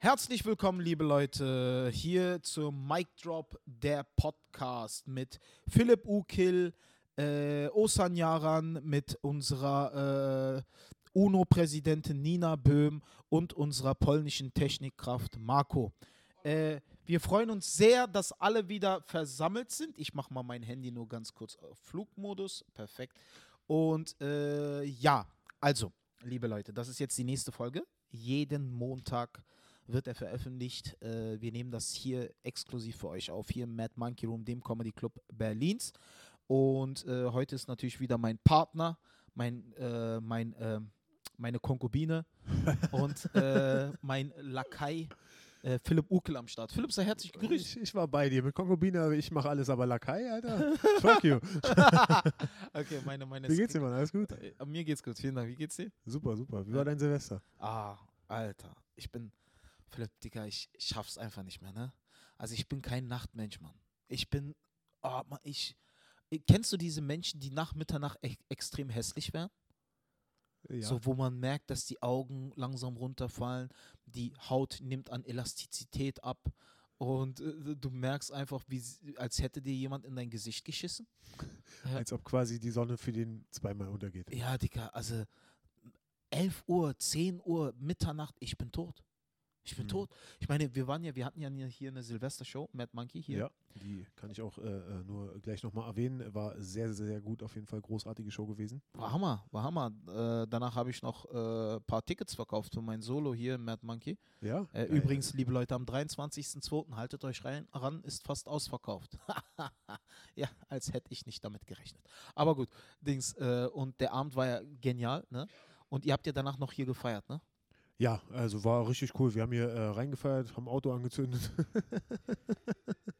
Herzlich willkommen, liebe Leute, hier zum Mic Drop, der Podcast mit Philipp Ukil, äh, Osan Yaran, mit unserer äh, UNO-Präsidentin Nina Böhm und unserer polnischen Technikkraft Marco. Äh, wir freuen uns sehr, dass alle wieder versammelt sind. Ich mache mal mein Handy nur ganz kurz auf Flugmodus. Perfekt. Und äh, ja, also, liebe Leute, das ist jetzt die nächste Folge. Jeden Montag wird er veröffentlicht. Äh, wir nehmen das hier exklusiv für euch auf, hier im Mad Monkey Room, dem Comedy Club Berlins. Und äh, heute ist natürlich wieder mein Partner, mein, äh, mein, äh, meine Konkubine und äh, mein Lakai. Äh, Philipp Ukel am Start. Philipp, sei herzlich gegrüßt. Ich, ich war bei dir mit Konkubine, ich mache alles, aber Lakai, Alter. Fuck you. okay, meine, meine Wie geht's dir, Mann? Alles gut? Äh, Mir geht's gut, vielen Dank. Wie geht's dir? Super, super. Wie war dein Silvester? Ah, Alter. Ich bin, Philipp, Digga, ich, ich schaff's einfach nicht mehr, ne? Also ich bin kein Nachtmensch, Mann. Ich bin, oh, Mann, ich, kennst du diese Menschen, die nach Mitternacht e extrem hässlich werden? Ja. So, wo man merkt, dass die Augen langsam runterfallen, die Haut nimmt an Elastizität ab und äh, du merkst einfach, wie, als hätte dir jemand in dein Gesicht geschissen. Als ob quasi die Sonne für den zweimal untergeht. Ja, Digga, also 11 Uhr, 10 Uhr, Mitternacht, ich bin tot. Ich bin Mhm. tot. Ich meine, wir waren ja, wir hatten ja hier eine Silvestershow, Mad Monkey hier. Ja, die kann ich auch äh, äh, nur gleich nochmal erwähnen. War sehr, sehr gut, auf jeden Fall großartige Show gewesen. War Hammer, war Hammer. Äh, danach habe ich noch ein äh, paar Tickets verkauft für mein Solo hier Mad Monkey. Ja. Äh, übrigens, liebe Leute, am 23.02. haltet euch rein, ran, ist fast ausverkauft. ja, als hätte ich nicht damit gerechnet. Aber gut, Dings, äh, und der Abend war ja genial, ne? Und ihr habt ja danach noch hier gefeiert, ne? Ja, also war richtig cool. Wir haben hier äh, reingefeiert, haben Auto angezündet.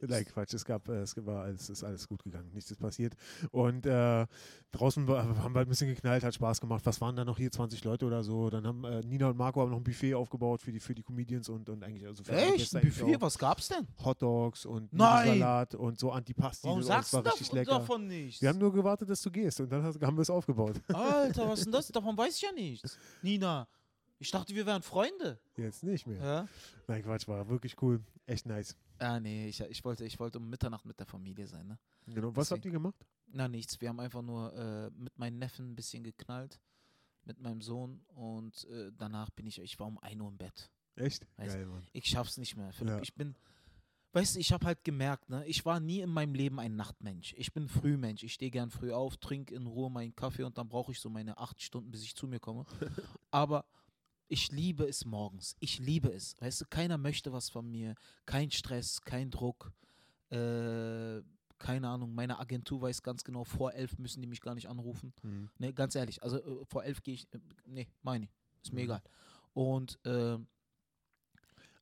Nein, Quatsch, es gab, äh, es war alles, ist alles gut gegangen, nichts ist passiert. Und äh, draußen war, haben wir ein bisschen geknallt, hat Spaß gemacht. Was waren da noch hier, 20 Leute oder so? Dann haben äh, Nina und Marco haben noch ein Buffet aufgebaut für die, für die Comedians und, und eigentlich also für Echt? Ein Buffet? Was gab's denn? Hotdogs und Nein! Nudelsalat und so Antipasti. Warum und sagst du richtig davon, lecker. davon nichts? Wir haben nur gewartet, dass du gehst und dann hast, haben wir es aufgebaut. Alter, was ist denn das? Davon weiß ich ja nichts. Nina, ich dachte, wir wären Freunde. Jetzt nicht mehr. Ja? Nein, Quatsch, war wirklich cool. Echt nice. Ah, nee, ich, ich, wollte, ich wollte um Mitternacht mit der Familie sein, ne? Genau. Was habt ihr gemacht? Na, nichts. Wir haben einfach nur äh, mit meinen Neffen ein bisschen geknallt. Mit meinem Sohn. Und äh, danach bin ich, ich war um 1 Uhr im Bett. Echt? Weiß- Geil, Mann. Ich schaff's nicht mehr. Philipp. Ja. Ich bin, weißt du, ich habe halt gemerkt, ne, ich war nie in meinem Leben ein Nachtmensch. Ich bin Frühmensch. Ich stehe gern früh auf, trinke in Ruhe meinen Kaffee und dann brauche ich so meine acht Stunden, bis ich zu mir komme. Aber ich liebe es morgens. Ich liebe es. Weißt du, keiner möchte was von mir. Kein Stress, kein Druck. Äh, keine Ahnung, meine Agentur weiß ganz genau, vor elf müssen die mich gar nicht anrufen. Mhm. Ne, ganz ehrlich, also äh, vor elf gehe ich, äh, nee, meine, ist mir Mhm. egal. Und äh,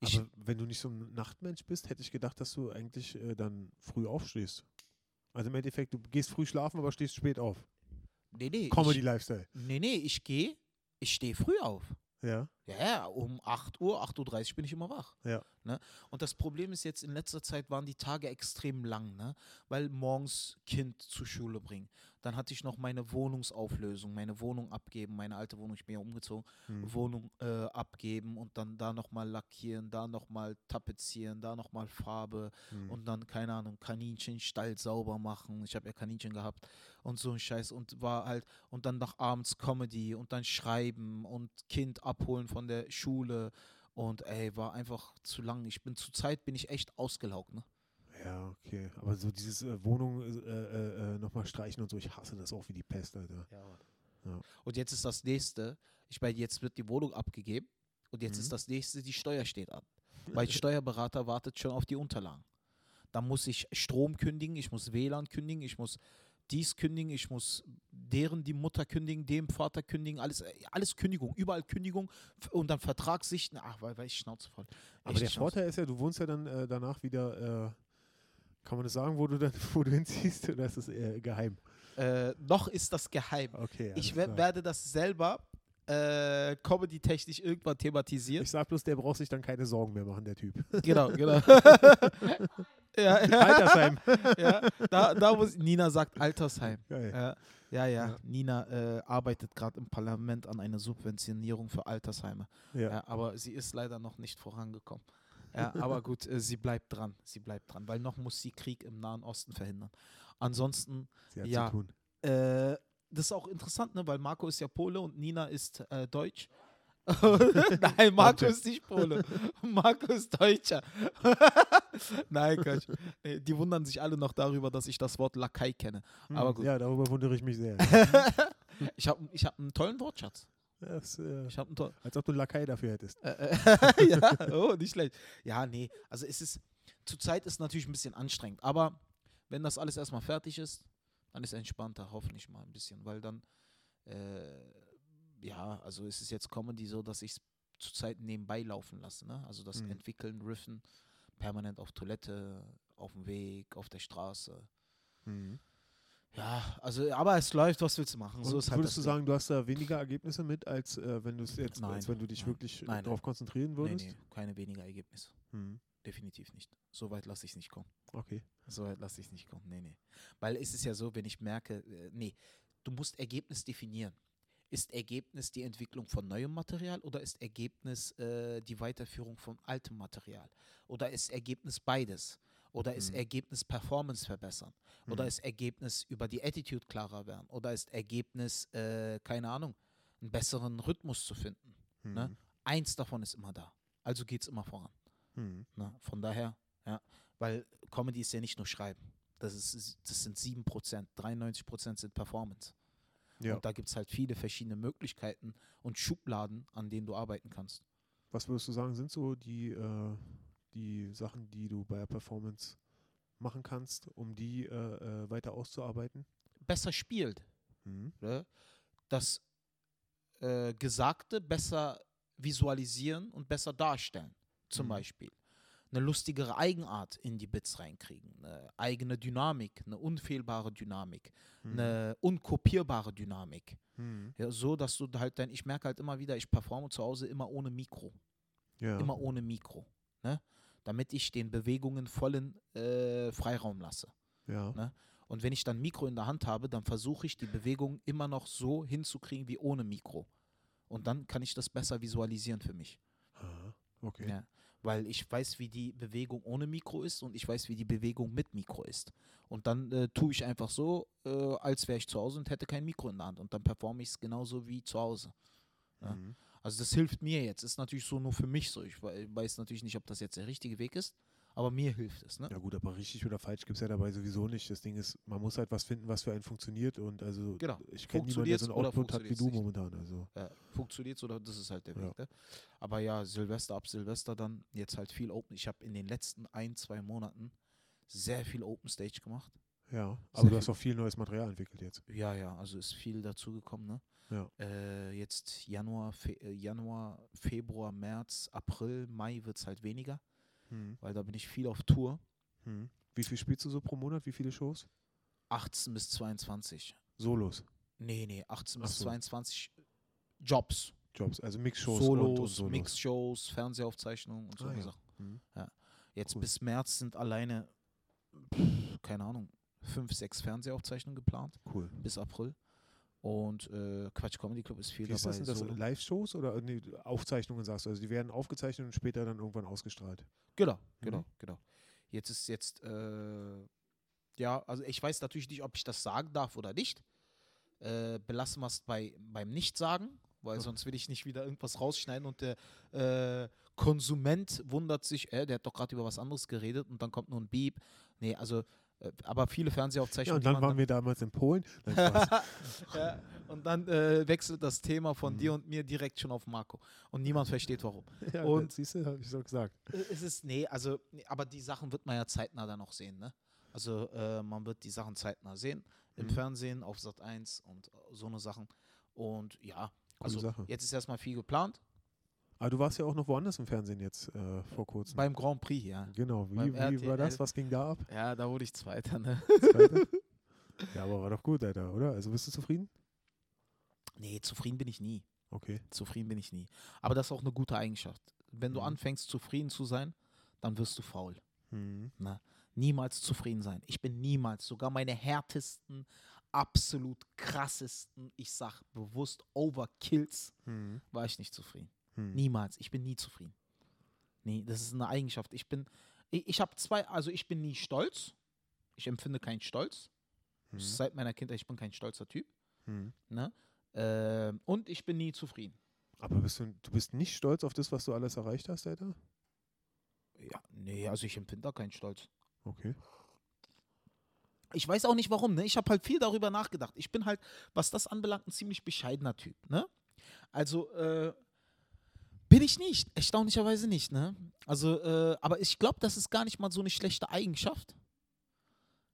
ich, Aber wenn du nicht so ein Nachtmensch bist, hätte ich gedacht, dass du eigentlich äh, dann früh aufstehst. Also im Endeffekt, du gehst früh schlafen, aber stehst spät auf. nee, nee, Comedy ich, Lifestyle. nee, nee, ich gehe, ich stehe früh auf. Ja. Ja, ja, um 8 Uhr, 8.30 Uhr bin ich immer wach. Ja. Ne? Und das Problem ist jetzt, in letzter Zeit waren die Tage extrem lang, ne? weil morgens Kind zur Schule bringen. Dann hatte ich noch meine Wohnungsauflösung, meine Wohnung abgeben, meine alte Wohnung, ich bin ja umgezogen, Hm. Wohnung äh, abgeben und dann da nochmal lackieren, da nochmal tapezieren, da nochmal Farbe Hm. und dann, keine Ahnung, Kaninchenstall sauber machen. Ich habe ja Kaninchen gehabt und so ein Scheiß und war halt, und dann nach abends Comedy und dann schreiben und Kind abholen von der Schule und ey, war einfach zu lang. Ich bin zur Zeit bin ich echt ausgelaugt, ne? Ja, okay. Aber so dieses äh, Wohnung äh, äh, äh, nochmal streichen und so, ich hasse das auch wie die Pest, Alter. Ja. Und jetzt ist das nächste, ich meine, jetzt wird die Wohnung abgegeben und jetzt Mhm. ist das nächste, die Steuer steht an. Mein Steuerberater wartet schon auf die Unterlagen. Da muss ich Strom kündigen, ich muss WLAN kündigen, ich muss dies kündigen, ich muss deren die Mutter kündigen, dem Vater kündigen, alles, äh, alles Kündigung, überall Kündigung und dann Vertrag sichten. Ach, weil, weil ich Schnauze voll. Aber Echt der Schnauze. Vorteil ist ja, du wohnst ja dann äh, danach wieder, äh, kann man das sagen, wo du dann, wo du hinziehst, oder ist das eher geheim? Äh, noch ist das geheim. Okay. Ich klar. werde das selber äh, comedy-technisch irgendwann thematisieren. Ich sag bloß, der braucht sich dann keine Sorgen mehr machen, der Typ. genau, genau. ja, ja. Altersheim. ja, da, da muss Nina sagt Altersheim. Geil. Ja. Ja, ja, Ja. Nina äh, arbeitet gerade im Parlament an einer Subventionierung für Altersheime. Ja. Ja, aber sie ist leider noch nicht vorangekommen. Ja, aber gut, äh, sie bleibt dran. Sie bleibt dran, weil noch muss sie Krieg im Nahen Osten verhindern. Ansonsten, Ja. äh, das ist auch interessant, ne? weil Marco ist ja Pole und Nina ist äh, Deutsch. Nein, Marco ist nicht Pole. Marco ist Deutscher. Nein, Quatsch. Nee, Die wundern sich alle noch darüber, dass ich das Wort Lakai kenne. Aber Hm, gut. Ja, darüber wundere ich mich sehr. Ich habe ich hab einen tollen Wortschatz. Das, äh, Ich habe einen tollen. als ob du einen Lakai dafür hättest. Äh, äh, ja, oh, nicht schlecht. Ja, nee, also es ist, zurzeit ist es natürlich ein bisschen anstrengend, aber wenn das alles erstmal fertig ist, dann ist es entspannter, hoffentlich mal ein bisschen, weil dann, äh, ja, also es ist jetzt Comedy so, dass ich es zurzeit nebenbei laufen lasse, ne? also das Mhm. Entwickeln, Riffen, permanent auf Toilette, auf dem Weg, auf der Straße. Mhm. Ja, also, aber es läuft, was willst du machen? so halt würdest das du Ding. sagen, du hast da weniger Ergebnisse mit, als äh, wenn du es jetzt, Nein, als wenn du dich nein, wirklich nein, darauf nein. konzentrieren würdest? nee, keine weniger Ergebnisse. Mhm. Definitiv nicht. So weit lasse ich es nicht kommen. Okay. So weit lasse ich es nicht kommen. Nee, nee. Weil es ist ja so, wenn ich merke, äh, nee, du musst Ergebnis definieren. Ist Ergebnis die Entwicklung von neuem Material oder ist Ergebnis äh, die Weiterführung von altem Material? Oder ist Ergebnis beides? Oder ist Mhm. Ergebnis Performance verbessern? Oder Mhm. ist Ergebnis über die Attitude klarer werden? Oder ist Ergebnis, äh, keine Ahnung, einen besseren Rhythmus zu finden? ne? Mhm. Eins davon ist immer da. Also geht es immer voran. Mhm. Ne? Von daher, ja, weil Comedy ist ja nicht nur Schreiben. Das, ist, das sind 7%, 93% sind Performance. Ja. Und da gibt es halt viele verschiedene Möglichkeiten und Schubladen, an denen du arbeiten kannst. Was würdest du sagen, sind so die, äh, die Sachen, die du bei der Performance machen kannst, um die äh, äh, weiter auszuarbeiten? Besser spielt, Mhm. ne? das äh, Gesagte besser visualisieren und besser darstellen, zum Mhm. Beispiel. Eine lustigere Eigenart in die Bits reinkriegen, eine eigene Dynamik, eine unfehlbare Dynamik, Mhm. eine unkopierbare Dynamik. Mhm. Ja, so, dass du halt dann, ich merke halt immer wieder, ich performe zu Hause immer ohne Mikro. Ja. Immer ohne Mikro. Ne? Damit ich den Bewegungen vollen äh, Freiraum lasse. ja. ne? Und wenn ich dann Mikro in der Hand habe, dann versuche ich die Bewegung immer noch so hinzukriegen wie ohne Mikro. Und dann kann ich das besser visualisieren für mich. Okay. Ja. Weil ich weiß, wie die Bewegung ohne Mikro ist und ich weiß, wie die Bewegung mit Mikro ist. Und dann äh, tue ich einfach so, äh, als wäre ich zu Hause und hätte kein Mikro in der Hand. Und dann performe ich es genauso wie zu Hause. Ja. Mhm. Also das hilft mir jetzt. Ist natürlich so nur für mich so. Ich wei- weiß natürlich nicht, ob das jetzt der richtige Weg ist, aber mir hilft es. Ne? Ja gut, aber richtig oder falsch gibt es ja dabei sowieso nicht. Das Ding ist, man muss halt was finden, was für einen funktioniert und also Genau. ich kenne niemanden, der so einen Output hat wie du nicht? momentan. Also Ja, funktioniert oder das ist halt der Ja. Weg. Ne? Aber ja, Silvester ab Silvester dann jetzt halt viel Open. Ich habe in den letzten ein, zwei Monaten sehr viel Open Stage gemacht. ja, aber Sehr du hast auch viel neues Material entwickelt jetzt. Ja, ja, also ist viel dazugekommen. Ne? Ja. Äh, jetzt Januar, Fe äh, Januar, Februar, März, April, Mai wird es halt weniger, Mhm. weil da bin ich viel auf Tour. Mhm. Wie viel spielst du so pro Monat? Wie viele Shows? 18 bis 22. Solos, Nee, nee, 18 Ach bis so. 22 Jobs. Jobs, also Mix-Shows Solos, und, und Solos. Mixshows, Fernsehaufzeichnungen und so Ah, ja. Sachen. Mhm. Jetzt Cool. bis März sind alleine, pff, keine Ahnung, fünf, sechs Fernsehaufzeichnungen geplant Cool. bis April. Und äh, Quatsch Comedy Club ist viel Wie ist dabei. das? Sind das. Live-Shows oder äh, nee, Aufzeichnungen sagst du? Also die werden aufgezeichnet und später dann irgendwann ausgestrahlt. Genau, genau, Mhm. genau. Jetzt ist jetzt, äh, ja, also ich weiß natürlich nicht, ob ich das sagen darf oder nicht. Äh, belassen wir es bei, beim Nichtsagen, weil sonst will ich nicht wieder irgendwas rausschneiden und der äh, Konsument wundert sich, äh, der hat doch gerade über was anderes geredet und dann kommt nur ein Beep. Nee, also, aber viele Ja, Fernsehaufzeichnungen. und die dann waren wir damals in Polen. Ja, und dann äh, wechselt das Thema von Mhm. dir und mir direkt schon auf Marco. Und niemand versteht warum. ja, Und- siehst du, habe ich so gesagt. Äh, Es ist, nee, also, aber die Sachen wird man ja zeitnah dann auch sehen, ne? Also äh, man wird die Sachen zeitnah sehen. Im Mhm. Fernsehen, auf Sat 1 und äh, so eine Sachen. Und ja, also jetzt ist erstmal viel geplant. Aber du warst ja auch noch woanders im Fernsehen jetzt äh, vor kurzem. Beim Grand Prix, ja. genau, wie, wie war das? Was ging da ab? Ja, da wurde ich Zweiter, ne? Zweite? ja, aber war doch gut, Alter, oder? Also bist du zufrieden? Nee, zufrieden bin ich nie. Okay. Zufrieden bin ich nie. Aber das ist auch eine gute Eigenschaft. Wenn du Mhm. anfängst, zufrieden zu sein, dann wirst du faul. Mhm. Na, niemals zufrieden sein. Ich bin niemals, sogar meine härtesten absolut krassesten, ich sag bewusst Overkills, Hm. war ich nicht zufrieden. Hm. Niemals. Ich bin nie zufrieden. Nee, das ist eine Eigenschaft. Ich bin, ich, ich habe zwei, also ich bin nie stolz. Ich empfinde keinen Stolz. Hm. Seit meiner Kindheit, ich bin kein stolzer Typ. Hm. Ne? Ähm, und ich bin nie zufrieden. Aber bist du, du bist nicht stolz auf das, was du alles erreicht hast, Alter? Ja, nee, also ich empfinde da keinen Stolz. Okay. Ich weiß auch nicht warum, ne? Ich habe halt viel darüber nachgedacht. Ich bin halt, was das anbelangt, ein ziemlich bescheidener Typ, ne? Also, äh, bin ich nicht, erstaunlicherweise nicht, ne? Also, äh, aber ich glaube, das ist gar nicht mal so eine schlechte Eigenschaft,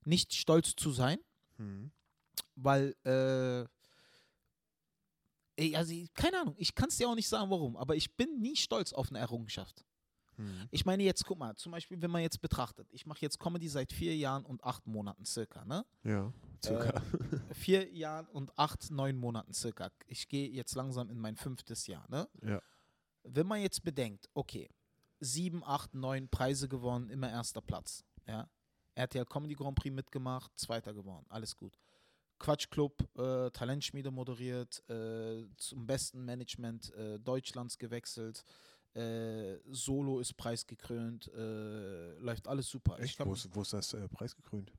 nicht stolz zu sein, Hm. weil, äh, ey, also, keine Ahnung, ich kann es dir auch nicht sagen, warum, aber ich bin nie stolz auf eine Errungenschaft. Hm. Ich meine, jetzt guck mal, zum Beispiel, wenn man jetzt betrachtet, ich mache jetzt Comedy seit vier Jahren und acht Monaten circa, ne? Ja, circa. vier Jahren und acht, neun Monaten circa. Ich gehe jetzt langsam in mein fünftes Jahr. Ne? ja. Wenn man jetzt bedenkt, okay, sieben, acht, neun Preise gewonnen, immer erster Platz. Ja? RTL Comedy Grand Prix mitgemacht, zweiter geworden, alles gut. Quatsch Club, äh, Talentschmiede moderiert, äh, zum besten Management äh, Deutschlands gewechselt. Äh, Solo ist preisgekrönt, äh, läuft alles super. Ich Echt? kann- Wo ist, wo ist das äh, preisgekrönt?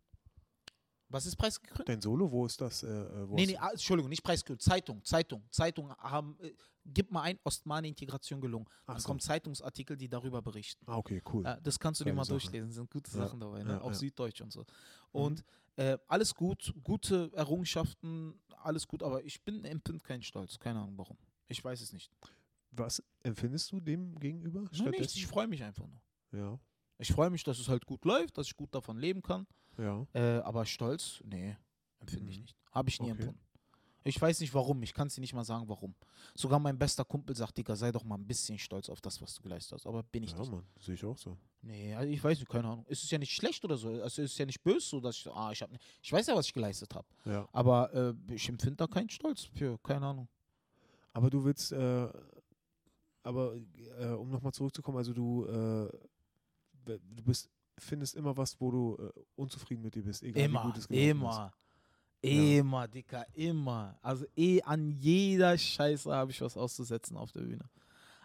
Was ist preisgekrönt? Dein Solo, wo ist das? Äh, äh, wo Nee, nee, ah, Entschuldigung, nicht preisgekrönt. Zeitung, Zeitung, Zeitung haben, äh, gib mal ein, Ostmane-Integration gelungen. Dann so. kommen Zeitungsartikel, die darüber berichten. Ah, okay, cool. Ja, das kannst du dir Geile mal Sache. durchlesen, sind gute Ja, Sachen dabei, ne? ja, auf ja. Süddeutsch und so. Und äh, alles gut, gute Errungenschaften, alles gut, aber ich bin empfinde keinen Stolz, keine Ahnung warum. Ich weiß es nicht. Was empfindest du dem gegenüber? Nein, nichts, ich freue mich einfach nur. Ja, Ich freue mich, dass es halt gut läuft, dass ich gut davon leben kann. ja. Äh, aber Stolz, nee, empfinde ich Mhm. nicht. Habe ich nie Okay. empfunden. Ich weiß nicht warum, ich kann es dir nicht mal sagen, warum. Sogar mein bester Kumpel sagt, Digga, sei doch mal ein bisschen stolz auf das, was du geleistet hast. Aber bin ich Ja, nicht. Mann, sehe ich auch so. Nee, also ich weiß nicht, keine Ahnung. Es ist ja nicht schlecht oder so. Also es ist ja nicht böse, so dass ich, ah, ich habe, ich weiß ja, was ich geleistet habe. Ja. Aber äh, ich empfinde da keinen Stolz für, keine Ahnung. Aber du willst, äh, aber äh, um nochmal zurückzukommen, also du, äh, du bist, findest immer was, wo du äh, unzufrieden mit dir bist, egal wie Immer, gut es immer. Immer, Dicker, immer. Also eh an jeder Scheiße habe ich was auszusetzen auf der Bühne.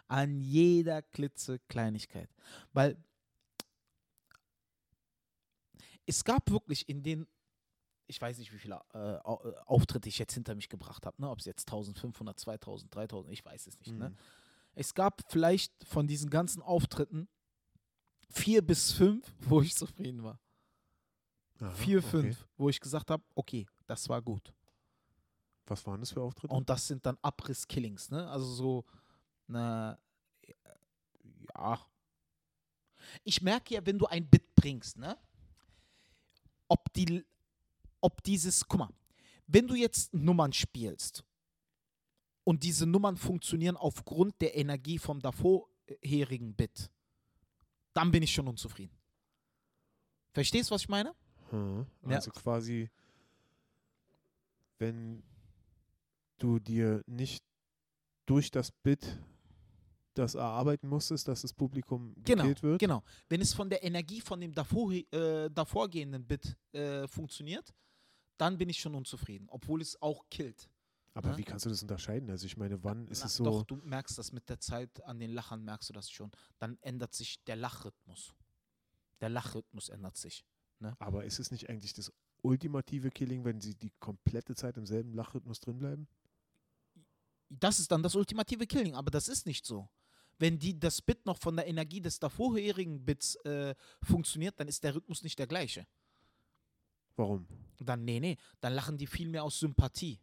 An jeder klitzekleinigkeit. Weil es gab wirklich in den, ich weiß nicht, wie viele äh, äh, Auftritte ich jetzt hinter mich gebracht habe, ne? ob es jetzt 1500, 2000, 3000, ich weiß es nicht. ist. Ne? Mhm. Es gab vielleicht von diesen ganzen Auftritten vier bis fünf, wo ich zufrieden war. Aha, vier, okay. fünf, wo ich gesagt habe, okay, das war gut. Was waren das für Auftritte? Und das sind dann Abriss-Killings, ne? Also so, na, ja. Ich merke ja, wenn du ein Bit bringst, ne? Ob die, ob dieses, guck mal, wenn du jetzt Nummern spielst und diese Nummern funktionieren aufgrund der Energie vom davorherigen Bit, dann bin ich schon unzufrieden. Verstehst du, was ich meine? Hm. Ja. Also quasi, wenn du dir nicht durch das Bit das erarbeiten musstest, dass das Publikum Genau, wird. Genau. Wenn es von der Energie von dem davor, äh, davorgehenden Bit äh, funktioniert, dann bin ich schon unzufrieden, obwohl es auch killt. Aber Ja. wie kannst du das unterscheiden? Also ich meine, wann ist Na, es so? Doch, du merkst das mit der Zeit, an den Lachern merkst du das schon. Dann ändert sich der Lachrhythmus. Der Lachrhythmus ändert sich. Aber ist es nicht eigentlich das ultimative Killing, wenn sie die komplette Zeit im selben Lachrhythmus drin bleiben? Das ist dann das ultimative Killing, aber das ist nicht so. Wenn die, das Bit noch von der Energie des davorherigen Bits äh, funktioniert, dann ist der Rhythmus nicht der gleiche. Warum? Dann, nee, nee, dann lachen die viel mehr aus Sympathie.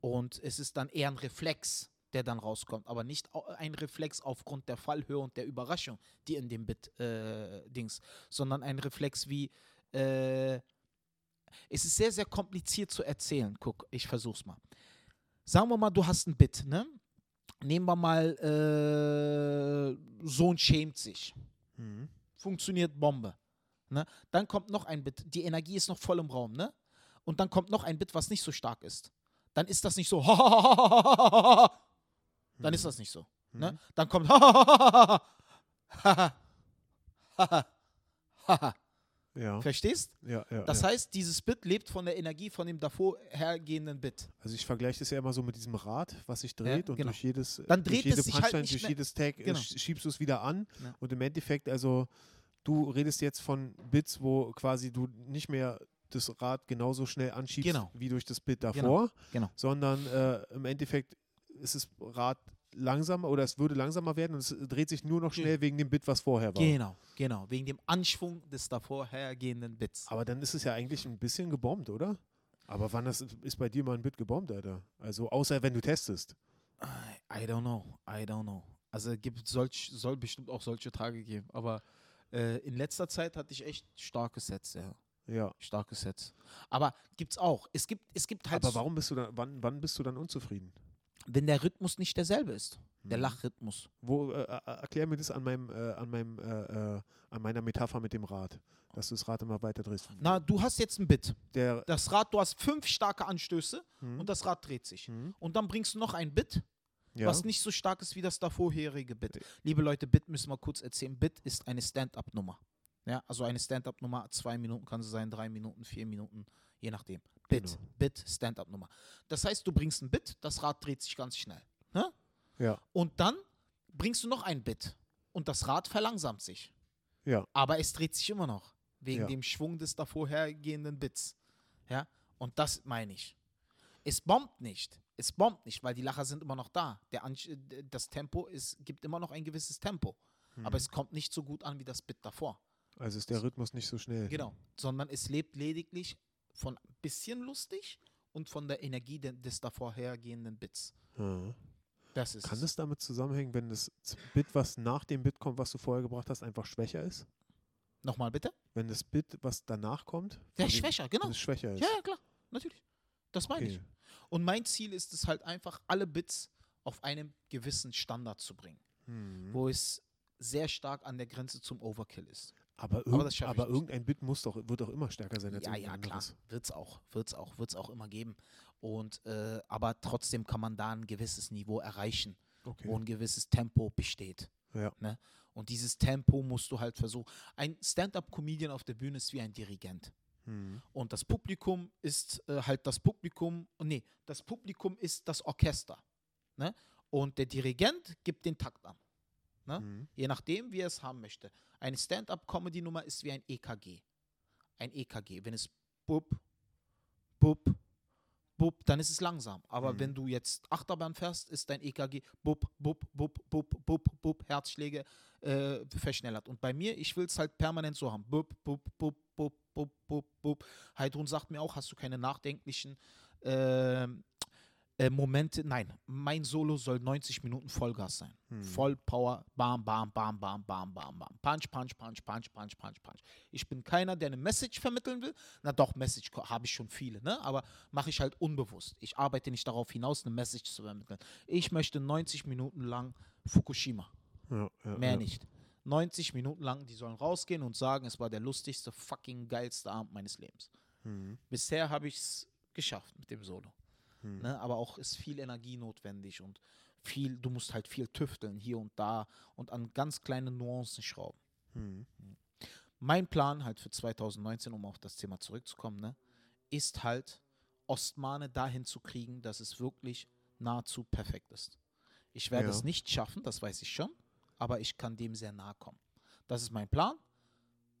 Und es ist dann eher ein Reflex, der dann rauskommt, aber nicht ein Reflex aufgrund der Fallhöhe und der Überraschung, die in dem Bit äh, Dings, sondern ein Reflex wie äh, es ist sehr, sehr kompliziert zu erzählen. Guck, ich versuch's mal. Sagen wir mal, du hast ein Bit, ne? Nehmen wir mal, äh, Sohn schämt sich. Hm. Funktioniert Bombe. Ne? Dann kommt noch ein Bit, die Energie ist noch voll im Raum, ne? Und dann kommt noch ein Bit, was nicht so stark ist. Dann ist das nicht so, dann ist das nicht so. Ne? Mhm. Dann kommt, Ja. Verstehst? Ja, ja, Das ja. heißt, dieses Bit lebt von der Energie von dem davor hergehenden Bit. Also ich vergleiche das ja immer so mit diesem Rad, was sich dreht und genau. durch jedes, Dann durch dreht jede es halt Punchline, nicht durch jedes Tag äh, Genau. sch- schiebst du es wieder an Ja. und im Endeffekt, also du redest jetzt von Bits, wo quasi du nicht mehr das Rad genauso schnell anschiebst Genau. wie durch das Bit davor, genau. sondern äh, im Endeffekt ist das Rad langsamer oder es würde langsamer werden und es dreht sich nur noch schnell wegen dem Bit, was vorher war. Genau, genau. Wegen dem Anschwung des davor hergehenden Bits. Aber dann ist es ja eigentlich ein bisschen gebombt, oder? Aber wann das, ist bei dir mal ein Bit gebombt, Alter? Also außer wenn du testest. I, I don't know. I don't know. Also gibt solch, soll bestimmt auch solche Tage geben. Aber äh, in letzter Zeit hatte ich echt starke Sets, ja. Ja. Starke Sets. Aber gibt's auch. Es gibt, es gibt halt, Aber warum bist du dann, wann, wann bist du dann unzufrieden? wenn der Rhythmus nicht derselbe ist. Der Mhm. Lachrhythmus. Wo, äh, äh, erklär mir das an meinem, äh, an meinem, äh, äh, an meiner Metapher mit dem Rad, dass du das Rad immer weiter drehst. Na, du hast jetzt ein Bit. der, Das Rad, du hast fünf starke Anstöße hm, und das Rad dreht sich. hm, Und dann bringst du noch ein Bit, ja, was nicht so stark ist wie das davorherige Bit. Liebe Leute, Bit müssen wir kurz erzählen. Bit ist eine Stand-up-Nummer. Ja, also eine Stand-up-Nummer, zwei Minuten kann sie sein, drei Minuten, vier Minuten, je nachdem. Bit, Genau. Bit, Stand-up-Nummer. Das heißt, du bringst ein Bit, das Rad dreht sich ganz schnell. Ne? ja, Und dann bringst du noch ein Bit und das Rad verlangsamt sich. ja, Aber es dreht sich immer noch, wegen Ja. dem Schwung des davorhergehenden Bits. Ja, und das meine ich. Es bombt nicht. Es bombt nicht, weil die Lacher sind immer noch da. Der äh, das Tempo ist, gibt immer noch ein gewisses Tempo. hm. Aber es kommt nicht so gut an wie das Bit davor. Also ist der Rhythmus nicht so schnell. Genau. Sondern es lebt lediglich von ein bisschen lustig und von der Energie de des davorhergehenden Bits. Ja. Das ist Kann es. das damit zusammenhängen, wenn das Bit, was nach dem Bit kommt, was du vorher gebracht hast, einfach schwächer ist? Nochmal bitte? Wenn das Bit, was danach kommt, dem- schwächer, genau. schwächer ist. Ja, ja, klar. Natürlich. Das meine ich. okay. Und mein Ziel ist es halt einfach, alle Bits auf einem gewissen Standard zu bringen, Hm. wo es sehr stark an der Grenze zum Overkill ist. Aber, Aber ich aber nicht. irgendein Bit muss doch, wird doch immer stärker sein als Ja, ja, klar. anderes. Wird's auch, wird's auch, wird's auch immer geben. Und äh, aber trotzdem kann man da ein gewisses Niveau erreichen, Okay. wo ein gewisses Tempo besteht. Ja. Ne? Und dieses Tempo musst du halt versuchen. Ein Stand-up-Comedian auf der Bühne ist wie ein Dirigent. Hm. Und das Publikum ist äh, halt das Publikum, nee, das Publikum ist das Orchester. Ne? Und der Dirigent gibt den Takt an. Ne? Hm. Je nachdem, wie er es haben möchte. Eine Stand-up-Comedy-Nummer ist wie ein EKG. Ein EKG. Wenn es bub, bub, bub, dann ist es langsam. Aber Mhm. wenn du jetzt Achterbahn fährst, ist dein EKG bub, bub, bub, bub, bub, bub, Herzschläge äh, verschnellert. Und bei mir, ich will es halt permanent so haben. Bub, bub, bub, bub, bub, bub, bub. Heidrun sagt mir auch, hast du keine nachdenklichen ähm, äh, Momente? Nein, mein Solo soll 90 Minuten Vollgas sein. Hm. Voll Power, bam, bam, bam, bam, bam, bam, bam. Punch, punch, punch, punch, punch, punch, punch. Ich bin keiner, der eine Message vermitteln will. Na doch, Message habe ich schon viele, ne? Aber mache ich halt unbewusst. Ich arbeite nicht darauf hinaus, eine Message zu vermitteln. Ich möchte 90 Minuten lang Fukushima. Ja, ja, Mehr ja. nicht. 90 Minuten lang, die sollen rausgehen und sagen, es war der lustigste, fucking geilste Abend meines Lebens. Hm. Bisher habe ich es geschafft mit dem Solo. Hm. Ne? Aber auch ist viel Energie notwendig und viel, du musst halt viel tüfteln hier und da und an ganz kleine Nuancen schrauben. Hm. Mein Plan halt für 2019, um auf das Thema zurückzukommen, ne, ist halt Ostmane dahin zu kriegen, dass es wirklich nahezu perfekt ist. Ich werde Ja. es nicht schaffen, das weiß ich schon, aber ich kann dem sehr nahe kommen. Das ist mein Plan.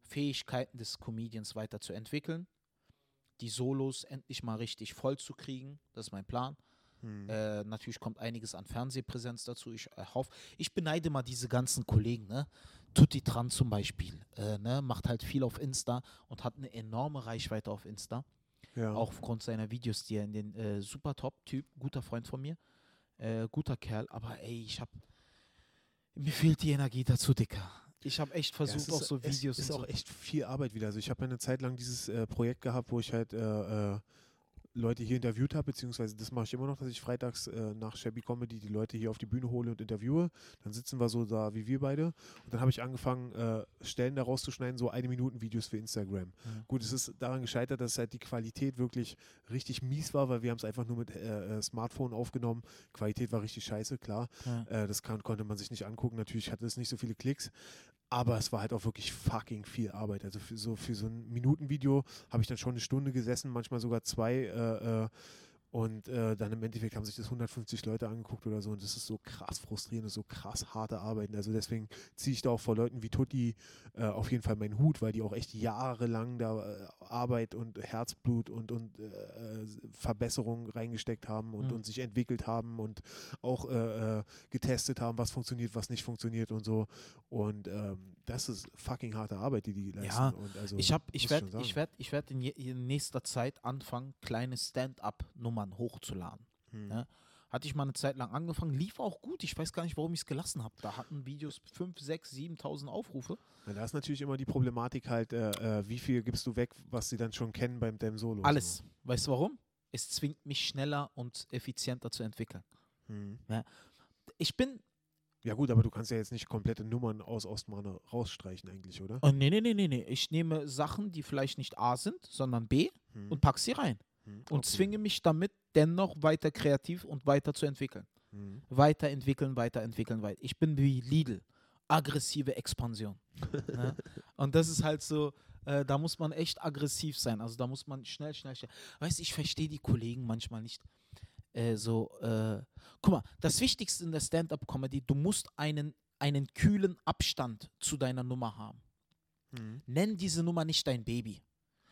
Fähigkeiten des Comedians weiterzuentwickeln, die Solos endlich mal richtig voll zu kriegen, das ist mein Plan. Hm. Äh, natürlich kommt einiges an Fernsehpräsenz dazu. Ich äh, hoffe, ich beneide mal diese ganzen Kollegen, ne? Tutti Tran zum Beispiel, äh, ne? macht halt viel auf Insta und hat eine enorme Reichweite auf Insta. ja. Auch aufgrund seiner Videos, die er in den äh, super Top-Typ, guter Freund von mir, äh, guter Kerl, aber ey, ich hab, mir fehlt die Energie dazu, Dicker. Ich habe echt Ja, es versucht, auch so es Videos ist und auch so. echt viel Arbeit wieder. Also ich habe ja eine Zeit lang dieses äh, Projekt gehabt, wo ich halt äh, äh, Leute hier interviewt habe, beziehungsweise das mache ich immer noch, dass ich freitags äh, nach Shabby Comedy die Leute hier auf die Bühne hole und interviewe. Dann sitzen wir so da wie wir beide. Und dann habe ich angefangen, äh, Stellen daraus zu schneiden, so eine Minuten Videos für Instagram. Ja. Gut, es ist daran gescheitert, dass halt die Qualität wirklich richtig mies war, weil wir haben es einfach nur mit äh, äh, Smartphone aufgenommen. Qualität war richtig scheiße, klar. Ja. Äh, das kann, konnte man sich nicht angucken. Natürlich hatte es nicht so viele Klicks. Aber es war halt auch wirklich fucking viel Arbeit. Also für so, für so ein Minutenvideo habe ich dann schon eine Stunde gesessen, manchmal sogar zwei. Äh, äh, und äh, dann im Endeffekt haben sich das 150 Leute angeguckt oder so. Und das ist so krass frustrierend, so krass harte Arbeiten. Also deswegen ziehe ich da auch vor Leuten wie Tutti äh, auf jeden Fall meinen Hut, weil die auch echt jahrelang da äh, Arbeit und Herzblut und, und äh, Verbesserungen reingesteckt haben und, Mhm. und sich entwickelt haben und auch äh, äh, getestet haben, was funktioniert, was nicht funktioniert und so. Und ähm, das ist fucking harte Arbeit, die die leisten. Ja, und also, Ich, hab, ich werde ich werd, ich werd in, in nächster Zeit anfangen, kleine Stand-up-Nummern hochzuladen. Hm. ne? Hatte ich mal eine Zeit lang angefangen, lief auch gut. Ich weiß gar nicht, warum ich es gelassen habe. Da hatten Videos 5, 6, 7.000 Aufrufe. Ja, da ist natürlich immer die Problematik halt, äh, äh, wie viel gibst du weg, was sie dann schon kennen beim deinem Solo. Alles. Weißt du warum? Es zwingt mich schneller und effizienter zu entwickeln. So. Hm. Ich bin. Ja gut, aber du kannst ja jetzt nicht komplette Nummern aus Ostmane rausstreichen eigentlich, oder? Oh, nee, nee, nee, nee, nee. Ich nehme Sachen, die vielleicht nicht A sind, sondern B Hm. und pack sie rein. Hm. Und Okay. zwinge mich damit dennoch weiter kreativ und weiter zu entwickeln. Hm. Weiterentwickeln, weiterentwickeln, weiter. Ich bin wie Lidl. Aggressive Expansion. ne? Und das ist halt so, äh, da muss man echt aggressiv sein. Also da muss man schnell, schnell, schnell. Weißt du, ich verstehe die Kollegen manchmal nicht. Äh, so, äh, guck mal, das Wichtigste in der Stand-up-Comedy, du musst einen, einen kühlen Abstand zu deiner Nummer haben. Hm. Nenn diese Nummer nicht dein Baby.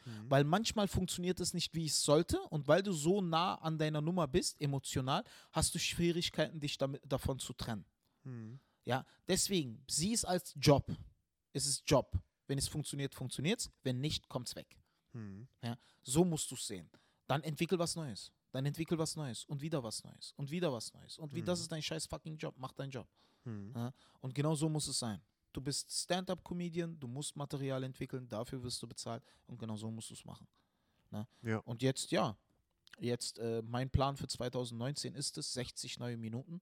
Hm. Weil manchmal funktioniert es nicht, wie es sollte. Und weil du so nah an deiner Nummer bist, emotional, hast du Schwierigkeiten, dich damit, davon zu trennen. Hm. Ja, deswegen, sieh es als Job. Es ist Job. Wenn es funktioniert, funktioniert es. Wenn nicht, kommt es weg. Hm. Ja, so musst du es sehen. Dann entwickel was Neues. Dann entwickel was Neues. Und wieder was Neues. Und wieder was Neues. Und wie, das Mhm. ist dein scheiß fucking Job. Mach deinen Job. Hm. Ja? Und genau so muss es sein. Du bist Stand-up-Comedian, du musst Material entwickeln, dafür wirst du bezahlt und genau so musst du es machen. Ne? Ja. Und jetzt, ja, jetzt äh, mein Plan für 2019 ist es, 60 neue Minuten,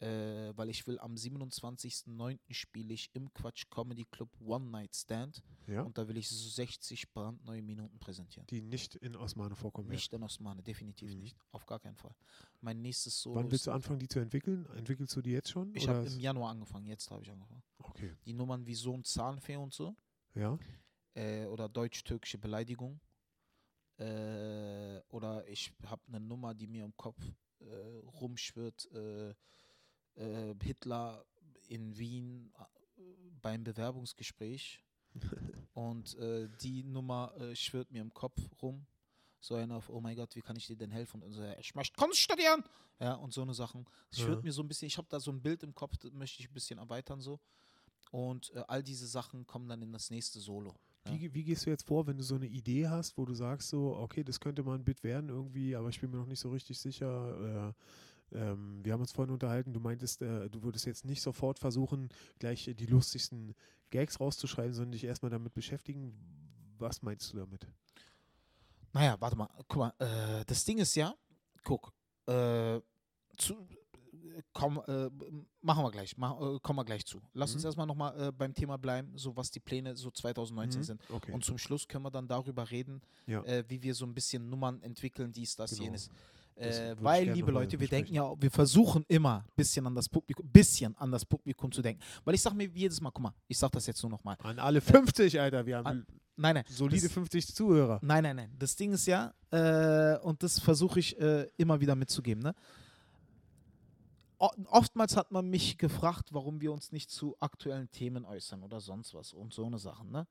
äh, weil ich will am 27.09. spiele ich im Quatsch Comedy Club One Night Stand Ja. und da will ich so 60 brandneue Minuten präsentieren. Die nicht in Osmane vorkommen. werden. Nicht in Osmane, definitiv Mhm. nicht. Auf gar keinen Fall. Mein nächstes Solo Wann willst du anfangen, die zu entwickeln? Entwickelst du die jetzt schon? Ich habe im Januar angefangen, jetzt habe ich angefangen. okay. Die Nummern wie Sohn Zahnfee und so. Ja. äh, oder deutsch-türkische Beleidigung. Äh, oder ich habe eine Nummer, die mir im Kopf äh, rumschwirrt. Äh, äh, Hitler in Wien äh, beim Bewerbungsgespräch. Und äh, die Nummer äh, schwirrt mir im Kopf rum. So einer auf, oh mein Gott, wie kann ich dir denn helfen? Und so, ich möchte Kunst studieren. Ja, und so eine Sachen. Schwirrt Ja. mir so ein bisschen, ich habe da so ein Bild im Kopf, das möchte ich ein bisschen erweitern so. Und äh, all diese Sachen kommen dann in das nächste Solo. Ja. Wie, wie gehst du jetzt vor, wenn du so eine Idee hast, wo du sagst so, okay, das könnte mal ein Bit werden irgendwie, aber ich bin mir noch nicht so richtig sicher. Äh, ähm, wir haben uns vorhin unterhalten, du meintest, äh, du würdest jetzt nicht sofort versuchen, gleich äh, die lustigsten Gags rauszuschreiben, sondern dich erstmal damit beschäftigen. Was meinst du damit? Naja, warte mal, guck mal, äh, das Ding ist ja, guck, äh, zu, komm, äh, machen wir gleich, mach, äh, kommen wir gleich zu. Lass uns Mhm. erstmal nochmal äh, beim Thema bleiben, so was die Pläne so 2019 Mhm. sind. Okay. Und zum Schluss können wir dann darüber reden, Ja. wie wir so ein bisschen Nummern entwickeln, dies, das, Genau. jenes. Äh, weil, liebe Leute, wir denken ja, wir versuchen immer ein bisschen an das Publikum, bisschen an das Publikum zu denken. Weil ich sage mir jedes Mal, guck mal, ich sage das jetzt nur nochmal. An alle 50, Alter, wir haben An- Nein, nein. solide das- 50 Zuhörer. Nein, nein, nein. Das Ding ist ja, äh, und das versuche ich äh, immer wieder mitzugeben, ne? Oftmals hat man mich gefragt, warum wir uns nicht zu aktuellen Themen äußern oder sonst was und so eine Sachen, ne?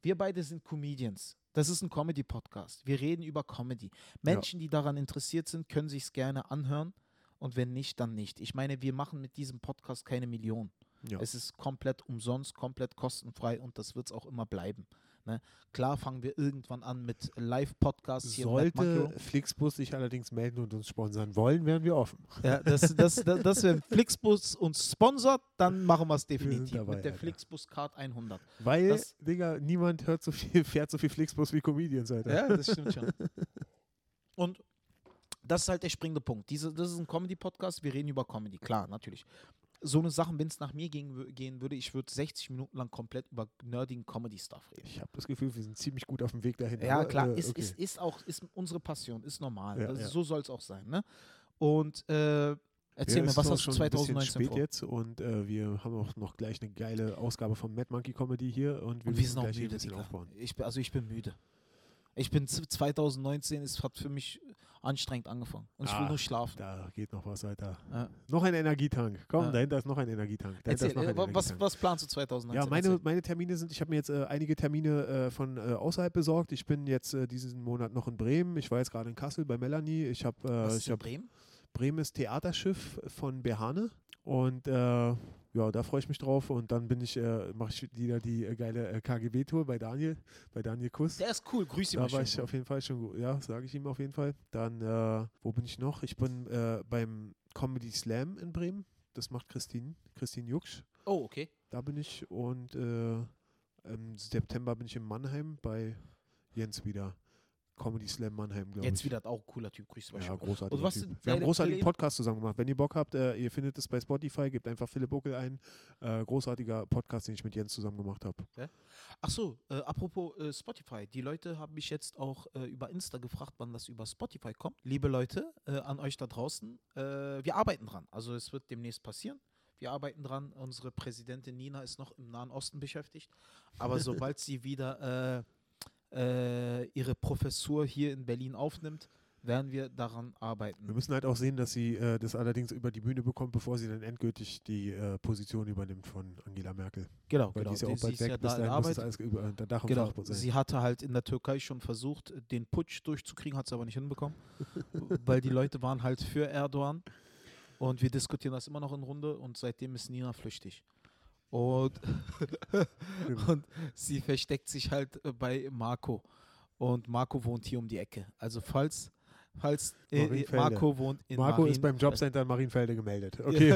Wir beide sind Comedians. Das ist ein Comedy-Podcast. Wir reden über Comedy. Menschen, die daran interessiert sind, können sich es gerne anhören. Und wenn nicht, dann nicht. Ich meine, wir machen mit diesem Podcast keine Million. Ja. Es ist komplett umsonst, komplett kostenfrei und das wird es auch immer bleiben. Ne? Klar fangen wir irgendwann an mit Live-Podcasts hier Sollte Flixbus sich allerdings melden und uns sponsern wollen, wären wir offen. Ja, das, das, das, das wenn Flixbus uns sponsert, dann machen wir es definitiv dabei, mit der Alter. Flixbus Card 100. Weil, Das- Digga, niemand hört so viel, fährt so viel Flixbus wie Comedians, Alter. Ja, das stimmt schon. Und das ist halt der springende Punkt. Diese, das ist ein Comedy-Podcast, wir reden über Comedy, klar, natürlich. So eine Sache, wenn es nach mir gehen, gehen würde, ich würde 60 Minuten lang komplett über nerdigen Comedy-Stuff reden. Ich habe das Gefühl, wir sind ziemlich gut auf dem Weg dahin. Ja, aber, klar, äh, ist, okay. ist, ist auch ist unsere Passion, ist normal. Ja, das, ja. So soll es auch sein. Ne? Und äh, Erzähl Ja, mir, was hast du schon ein bisschen 2019 spät vor? jetzt und äh, wir haben auch noch gleich eine geile Ausgabe von Mad Monkey Comedy hier und wir Und wir sind auch hier ein müde, bisschen aufbauen. Ich, bin- also ich bin müde. Ich bin z- 2019, es hat für mich anstrengend angefangen. Und ich will Ah, nur schlafen. Da geht noch was, Alter. Ja. Noch ein Energietank. Komm, Ja. dahinter ist noch ein Energietank. Erzähl, noch ein äh, wa- was, Energietank. was planst du 2019? Ja, meine, meine Termine sind, ich habe mir jetzt äh, einige Termine äh, von äh, außerhalb besorgt. Ich bin jetzt äh, diesen Monat noch in Bremen. Ich war jetzt gerade in Kassel bei Melanie. Ich habe was äh, ist ich in hab Bremen? Bremen ist Theaterschiff von Berhane und äh, ja, da freue ich mich drauf und dann bin ich, äh, mache ich wieder die äh, geile äh, KGB-Tour bei Daniel, bei Daniel Kuss. Der ist cool, grüß ihn Da war ich auf jeden Fall schon, gut. ja, sage ich ihm auf jeden Fall. Dann, äh, wo bin ich noch? Ich bin äh, beim Comedy Slam in Bremen. Das macht Christine, Christine Jucksch. Oh, okay. Da bin ich und im September bin ich in Mannheim bei Jens wieder. Comedy Slam Mannheim, glaube ich. Jetzt wieder auch cooler Typ, grüß ihn mal Ja, großartig. Sind Wir haben einen großartigen? Podcast zusammen gemacht. Wenn ihr Bock habt, äh, ihr findet es bei Spotify, gebt einfach Philipp Buckel ein. Äh, großartiger Podcast, den ich mit Jens zusammen gemacht habe. Ach so, äh, apropos äh, Spotify. Die Leute haben mich jetzt auch äh, über Insta gefragt, wann das über Spotify kommt. Liebe Leute, äh, an euch da draußen, wir arbeiten dran. Also es wird demnächst passieren. Wir arbeiten dran. Unsere Präsidentin Nina ist noch im Nahen Osten beschäftigt. Aber sobald sie wieder äh, ihre Professur hier in Berlin aufnimmt, werden wir daran Wir arbeiten. müssen halt auch sehen, dass sie äh, das allerdings über die Bühne bekommt, bevor sie dann endgültig die äh, Position übernimmt von Angela Merkel. Genau, Weil genau. die ist ja auch sie bald ist weg. ja Bis da in dahin muss es alles über, unter Dach und Genau, Fach sein. sie hatte halt in der Türkei schon versucht, den Putsch durchzukriegen, hat sie aber nicht hinbekommen, weil die Leute waren halt für Erdogan und wir diskutieren das immer noch in Runde und seitdem ist Nina flüchtig. Und, und sie versteckt sich halt äh, bei Marco und Marco wohnt hier um die Ecke. Also falls, falls äh, äh. Marco wohnt in Marco ist Marien- beim Jobcenter in Marienfelde gemeldet. Okay,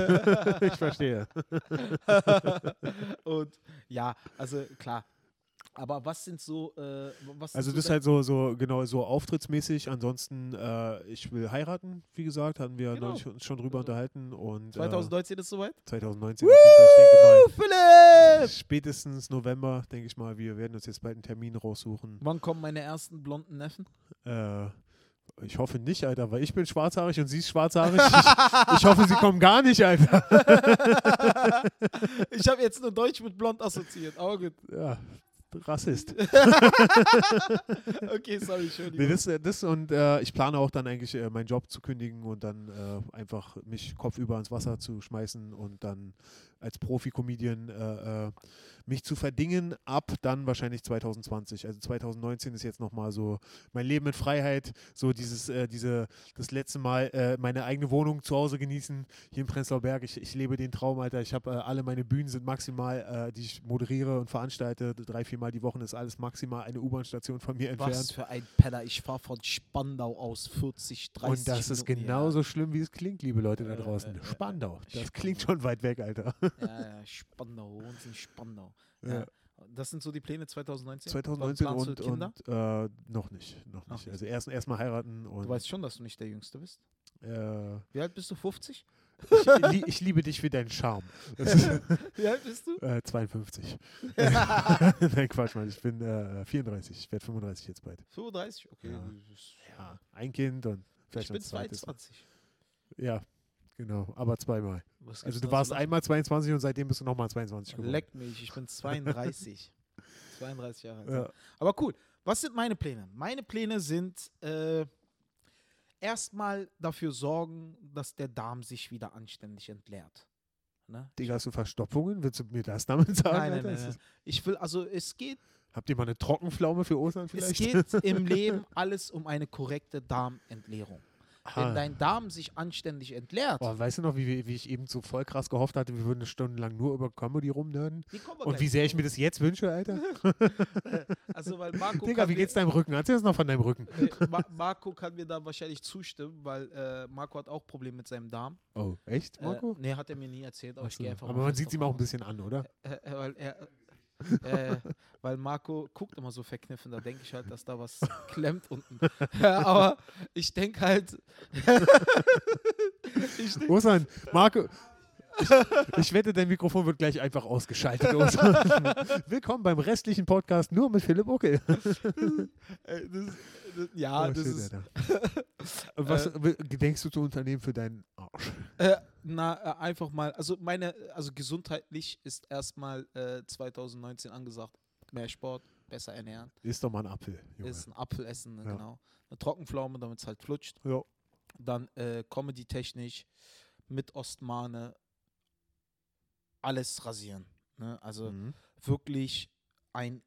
ich verstehe. und ja, also klar. Aber was sind so, äh, was Also so das ist halt so, so genau so auftrittsmäßig. Ansonsten, äh, ich will heiraten, wie gesagt, hatten wir Genau. neulich uns schon drüber Also, unterhalten. Und 2019 ist soweit? äh, 2019 auf jeden Fall. Ich denke mal, Philipp! spätestens November, denke ich mal, wir werden uns jetzt bald einen Termin raussuchen. Wann kommen meine ersten blonden Neffen? Äh, ich hoffe nicht, Alter, weil ich bin schwarzhaarig und sie ist schwarzhaarig. Ich, ich hoffe, sie kommen gar nicht, Alter. ich habe jetzt nur Deutsch mit blond assoziiert. Aber gut. Ja, Rassist. Okay, sorry, schön. Nee, das, das und äh, ich plane auch dann eigentlich äh, meinen Job zu kündigen und dann äh, einfach mich kopfüber ins Wasser zu schmeißen und dann als Profi-Comedian äh, äh, mich zu verdingen ab dann wahrscheinlich 2020. Also 2019 ist jetzt nochmal so mein Leben in Freiheit, so dieses, äh, diese, das letzte Mal äh, meine eigene Wohnung zu Hause genießen, hier in Prenzlauer Berg. Ich, ich lebe den Traum, Alter. Ich habe äh, alle meine Bühnen sind maximal, äh, die ich moderiere und veranstalte, drei, vier Mal die Woche ist alles maximal eine U-Bahn-Station von mir entfernt. Was für ein Penner. Ich fahre von Spandau aus 40, 30 Und das ist genauso schlimm, wie es klingt, liebe Leute da draußen. Spandau. Das klingt schon weit weg, Alter. Ja, Spandau. Wohnst in Spandau. Ja. Das sind so die Pläne 2019? 2019 Wann planst und, Kinder? und äh, noch nicht. Noch nicht. nicht. Also erst erstmal heiraten und Du weißt schon, dass du nicht der Jüngste bist. äh, Wie alt bist du? 50? ich, li ich liebe dich für deinen Charme. Wie alt bist du? äh, 52. Nein, Quatsch, Mann. Ich bin äh, 34. Ich werde 35 jetzt bald. 35? Okay. Ja. Ja, ein Kind und vielleicht Ich bin noch ein zweites. 22. Ja, genau. Aber zweimal. Also du warst einmal 22 und seitdem bist du nochmal 22 geworden. Leck mich, ich bin 32. 32 Jahre alt. Ja. Aber cool. Was sind meine Pläne? Meine Pläne sind äh, erstmal dafür sorgen, dass der Darm sich wieder anständig entleert. Ne? Digga, hast du Verstopfungen? Willst du mir das damit sagen? Nein, nein, nein, nein. Ich will, also es geht, Habt ihr mal eine Trockenpflaume für Ostern es vielleicht? geht im Leben alles um eine korrekte Darmentleerung. Wenn Ah. dein Darm sich anständig entleert, Boah, weißt du noch, wie, wie ich eben so voll krass gehofft hatte, wir würden eine Stunde lang nur über Comedy rumnörden? Und wie sehr ich mir das jetzt wünsche, Alter? Also, weil Marco Digga, wie geht's deinem Rücken? Erzähl uns noch von deinem Rücken. Nee, Ma Marco kann mir da wahrscheinlich zustimmen, weil äh, Marco hat auch Probleme mit seinem Darm. Oh, echt, Marco? Äh, nee, hat er mir nie erzählt, aber ich Achso. gehe einfach Aber man sieht es ihm auch ein bisschen an, oder? Äh, äh, weil er. äh, weil Marco guckt immer so verkniffen, da denke ich halt, dass da was klemmt unten. Ja, aber ich denke halt. ich denk, Osan, Marco. Ich, ich wette, dein Mikrofon wird gleich einfach ausgeschaltet. Willkommen beim restlichen Podcast nur mit Philipp Uckel. äh, das, ja, Oh, das ist. Was äh, gedenkst du zu unternehmen für deinen Arsch? Äh, na, äh, einfach mal, also meine, also gesundheitlich ist erstmal äh, 2019 angesagt, mehr Sport, besser ernähren, Ist doch mal ein Apfel, Junge. ist ein Apfel essen, Ja. genau. Eine Trockenpflaume, damit es halt flutscht. ja. Dann äh, Comedy-technisch mit Ostmane alles rasieren. Ne? Also Mhm. wirklich ein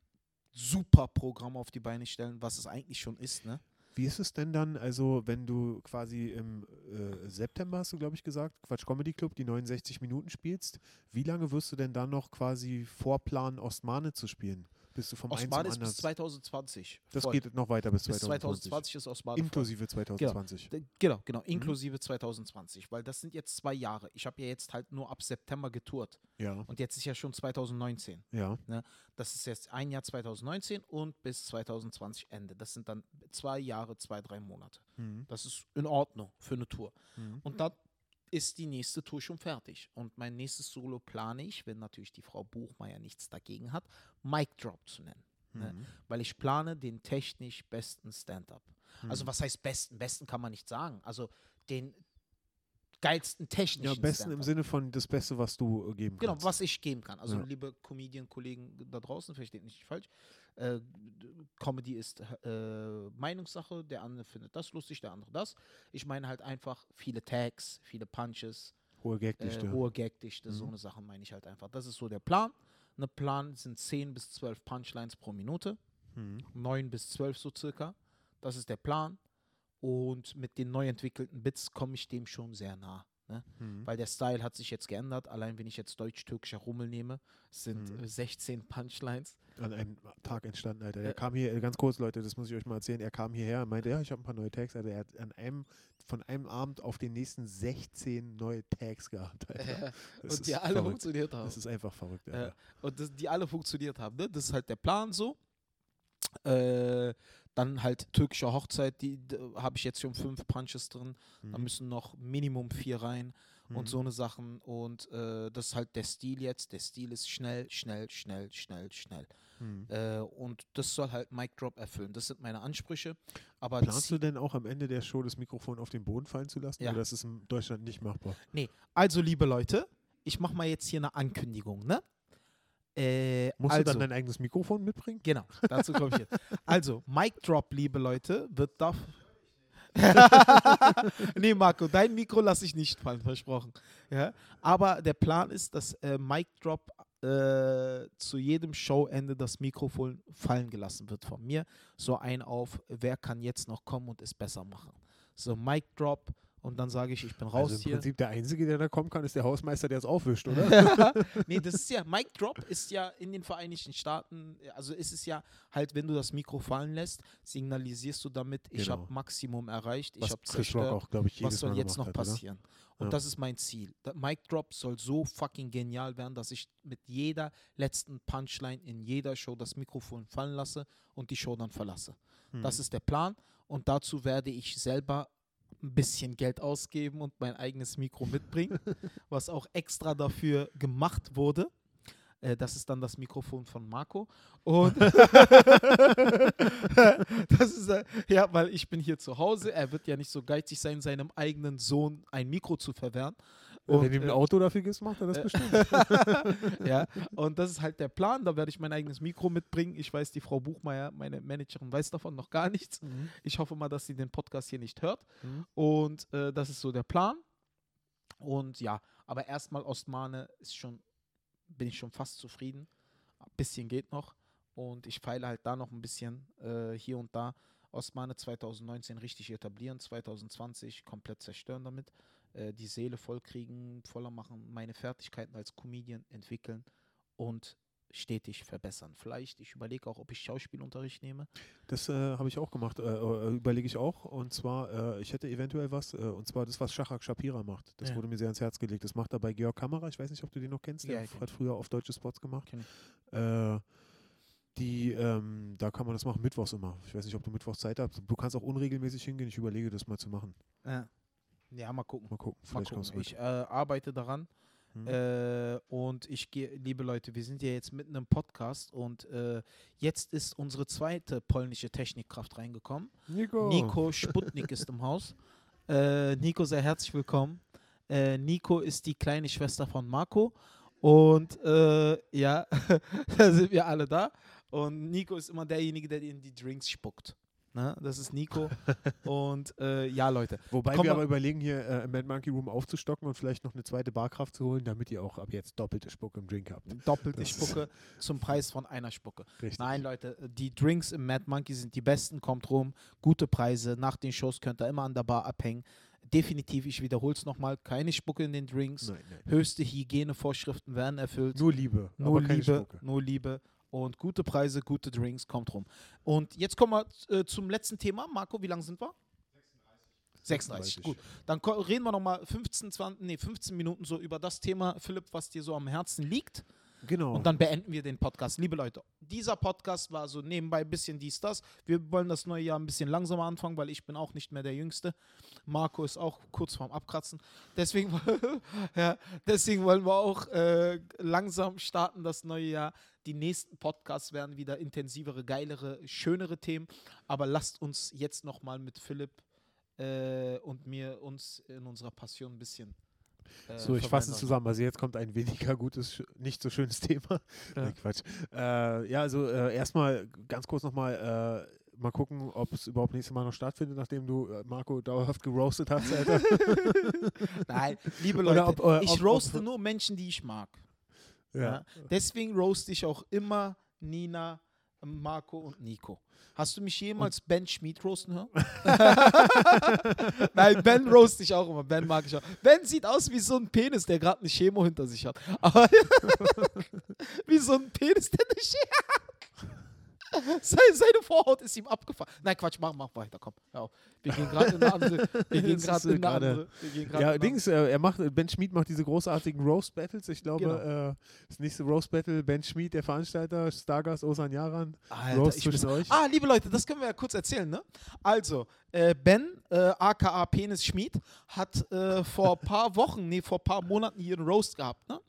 super Programm auf die Beine stellen, was es eigentlich schon ist. Ne? Wie ist es denn dann, also wenn du quasi im äh, September, hast du glaube ich gesagt, Quatsch Comedy Club, die 69 Minuten spielst, wie lange wirst du denn dann noch quasi vorplanen, Ostmane zu spielen? Bist du vom Ostmane ist bis 2020. das voll. geht noch weiter bis bis 2020. 2020 ist voll. Inklusive 2020. D- Genau, genau, inklusive 2020, weil das sind jetzt zwei Jahre. Ich habe ja jetzt halt nur ab September getourt Ja, und jetzt ist ja schon 2019. ja. Das ist jetzt ein Jahr 2019 und bis 2020 Ende. Das sind dann zwei Jahre, zwei, drei Monate. Mhm. Das ist in Ordnung für eine Tour. Mhm. Und dann ist die nächste Tour schon fertig. Und mein nächstes Solo plane ich, wenn natürlich die Frau Buchmeier nichts dagegen hat, Mic Drop zu nennen. ne? Mhm. Weil ich plane den technisch besten Stand-up. Also Mhm. was heißt besten? Besten kann man nicht sagen. Also den geilsten technischen Ja, besten im. Sinne von das Beste, was du äh, geben Genau, kannst. was ich geben kann. Also Ja. liebe Comedian-Kollegen da draußen, versteht nicht falsch. Äh, Comedy ist äh, Meinungssache. Der eine findet das lustig, der andere das. Ich meine halt einfach viele Tags, viele Punches, Hohe äh, Gagdichte. hohe Gagdichte, so Mhm. eine Sachen meine ich halt einfach. Das ist so der Plan. Ein Plan sind 10 bis 12 Punchlines pro Minute. Mhm. 9 bis 12 so circa. Das ist der Plan. Und mit den neu entwickelten Bits komme ich dem schon sehr nah. Ne? Mhm. Weil der Style hat sich jetzt geändert. Allein wenn ich jetzt deutsch-türkischer Rummel nehme, sind Mhm. äh, 16 Punchlines. An einem Tag entstanden, Alter. Er Äh, kam hier, äh, ganz kurz, Leute, das muss ich euch mal erzählen. Er kam hierher und meinte, ja, ich habe ein paar neue Tags. Alter, er hat an einem, von einem Abend auf den nächsten 16 neue Tags gehabt. Das und die alle verrückt. funktioniert haben. Das ist einfach verrückt, Äh, und das, die alle funktioniert haben. Ne? Das ist halt der Plan so. Äh, dann halt türkische Hochzeit, die, habe ich jetzt schon fünf Punches drin. Da Mhm. müssen noch Minimum vier rein und Mhm. so eine Sachen. Und äh, das ist halt der Stil jetzt. Der Stil ist schnell, schnell, schnell, schnell, schnell. Mhm. Äh, und das soll halt Mic Drop erfüllen. Das sind meine Ansprüche. Aber Planst du denn auch am Ende der Show das Mikrofon auf den Boden fallen zu lassen? Ja. Oder ist es in Deutschland nicht machbar? also, liebe Leute, ich mache mal jetzt hier eine Ankündigung, ne? Äh, Musst also, du dann dein eigenes Mikrofon mitbringen? Genau, dazu komme ich jetzt. Also, Mic Drop, liebe Leute, wird da. nee, Marco, dein Mikro lasse ich nicht fallen, versprochen. Ja? Aber der Plan ist, dass äh, Mic Drop äh, zu jedem Showende das Mikrofon fallen gelassen wird von mir. So ein auf, wer kann jetzt noch kommen und es besser machen. So, Mic Drop und dann sage ich, ich bin raus also im hier. Prinzip der Einzige, der da kommen kann, ist der Hausmeister, der es aufwischt, oder? nee, das ist ja, Mic Drop ist ja in den Vereinigten Staaten, also ist es ja halt, wenn du das Mikro fallen lässt, signalisierst du damit, ich Genau. habe Maximum erreicht, ich habe zerstört, auch, glaube ich, was soll Mal jetzt noch hat, oder? passieren? Und Ja. das ist mein Ziel. Der Mic Drop soll so fucking genial werden, dass ich mit jeder letzten Punchline in jeder Show das Mikrofon fallen lasse und die Show dann verlasse. Das Mhm. ist der Plan und dazu werde ich selber ein bisschen Geld ausgeben und mein eigenes Mikro mitbringen, was auch extra dafür gemacht wurde. Äh, Das ist dann das Mikrofon von Marco. Und das ist, äh, ja, weil ich bin hier zu Hause. Er wird ja nicht so geizig sein, seinem eigenen Sohn ein Mikro zu verwehren. Wenn Und, du ihm ein äh, Auto dafür gibst, macht er das bestimmt. ja, und das ist halt der Plan. Da werde ich mein eigenes Mikro mitbringen. Ich weiß, die Frau Buchmeier, meine Managerin, weiß davon noch gar nichts. Mhm. Ich hoffe mal, dass sie den Podcast hier nicht hört. Mhm. Und äh, das ist so der Plan. Und ja, aber erstmal Ostmane ist schon, bin ich schon fast zufrieden. Ein bisschen geht noch. Und ich feile halt da noch ein bisschen äh, hier und da. Ostmane 2019 richtig etablieren, 2020 komplett zerstören damit. Äh, die Seele vollkriegen, voller machen, meine Fertigkeiten als Comedian entwickeln und stetig verbessern. Vielleicht, ich überlege auch, ob ich Schauspielunterricht nehme. Das äh, habe ich auch gemacht, äh, äh, überlege ich auch. Und zwar, äh, ich hätte eventuell was, äh, und zwar das, was Shachak Shapira macht. Das Ja. wurde mir sehr ans Herz gelegt. Das macht er bei Georg Kamera. Ich weiß nicht, ob du den noch kennst. Der Ja, kenn hat früher auf deutsche Spots gemacht. Äh, die, ähm, da kann man das machen, mittwochs immer. Ich weiß nicht, ob du mittwochs Zeit hast. Du kannst auch unregelmäßig hingehen. Ich überlege, das mal zu machen. Ja, ja mal gucken. Mal gucken. Mal Vielleicht gucken. Ich äh, arbeite daran. Mhm. Äh, und ich gehe, liebe Leute, wir sind ja jetzt mitten im Podcast und äh, jetzt ist unsere zweite polnische Technikkraft reingekommen. Nico. Nico Sputnik ist im Haus. Äh, Nico, sehr herzlich willkommen. Äh, Nico ist die kleine Schwester von Marco. Und äh, ja, da sind wir alle da. Und Nico ist immer derjenige, der in die Drinks spuckt. Ne? Das ist Nico. und äh, ja, Leute. Wobei Komm wir aber überlegen, hier äh, im Mad Monkey Room aufzustocken und vielleicht noch eine zweite Barkraft zu holen, damit ihr auch ab jetzt doppelte Spucke im Drink habt. Doppelte Das Spucke zum Preis von einer Spucke. Richtig. Nein, Leute, die Drinks im Mad Monkey sind die besten. Kommt rum, gute Preise. Nach den Shows könnt ihr immer an der Bar abhängen. Definitiv, ich wiederhole es nochmal, keine Spucke in den Drinks. Nein, nein. Höchste Hygienevorschriften werden erfüllt. Nur Liebe. Nur Liebe, nur Liebe. Und gute Preise, gute Drinks, kommt rum. Und jetzt kommen wir äh, zum letzten Thema. Marco, wie lange sind wir? 36. 36. Gut. Dann reden wir nochmal 15, 20, nee, 15 Minuten so über das Thema, Philipp, was dir so am Herzen liegt. Genau. Und dann beenden wir den Podcast. Liebe Leute, dieser Podcast war so nebenbei ein bisschen dies, das. Wir wollen das neue Jahr ein bisschen langsamer anfangen, weil ich bin auch nicht mehr der Jüngste. Marco ist auch kurz vorm Abkratzen. Deswegen, ja, deswegen wollen wir auch äh, langsam starten das neue Jahr. Die nächsten Podcasts werden wieder intensivere, geilere, schönere Themen. Aber lasst uns jetzt nochmal mit Philipp äh, und mir uns in unserer Passion ein bisschen. Äh, so, ich fasse es zusammen. Also jetzt kommt ein weniger gutes, nicht so schönes Thema. Ja. Nee, Quatsch. Äh, ja, also äh, erstmal ganz kurz nochmal äh, mal gucken, ob es überhaupt nächstes Mal noch stattfindet, nachdem du äh, Marco dauerhaft geroastet hast, Alter. Nein, liebe Leute, ob, äh, ich ob- roaste ob- nur Menschen, die ich mag. ja. Ja. Deswegen roaste ich auch immer Nina, Marco und Nico. Hast du mich jemals Ben Schmid roasten hören? Nein, Ben roast ich auch immer. Ben mag ich auch. Ben sieht aus wie so ein Penis, der gerade eine Chemo hinter sich hat. Aber wie so ein Penis, der eine Chemo hat. Seine, Vorhaut ist ihm abgefallen. Nein, Quatsch, mach, mach weiter, komm. Wir gehen gerade in eine andere. Wir gehen gerade in äh, eine andere. Ja, eine Dings, äh, er macht, Ben Schmid macht diese großartigen Roast Battles. Ich glaube, Genau. äh, das nächste Roast Battle, Ben Schmid, der Veranstalter, Stargast Osan Yaran. Alter, Roast zwischen euch. Ah, liebe Leute, das können wir ja kurz erzählen, ne? Also, äh, Ben, äh, aka Penis Schmied, hat äh, vor ein paar Wochen, nee, vor ein paar Monaten hier einen Roast gehabt, ne?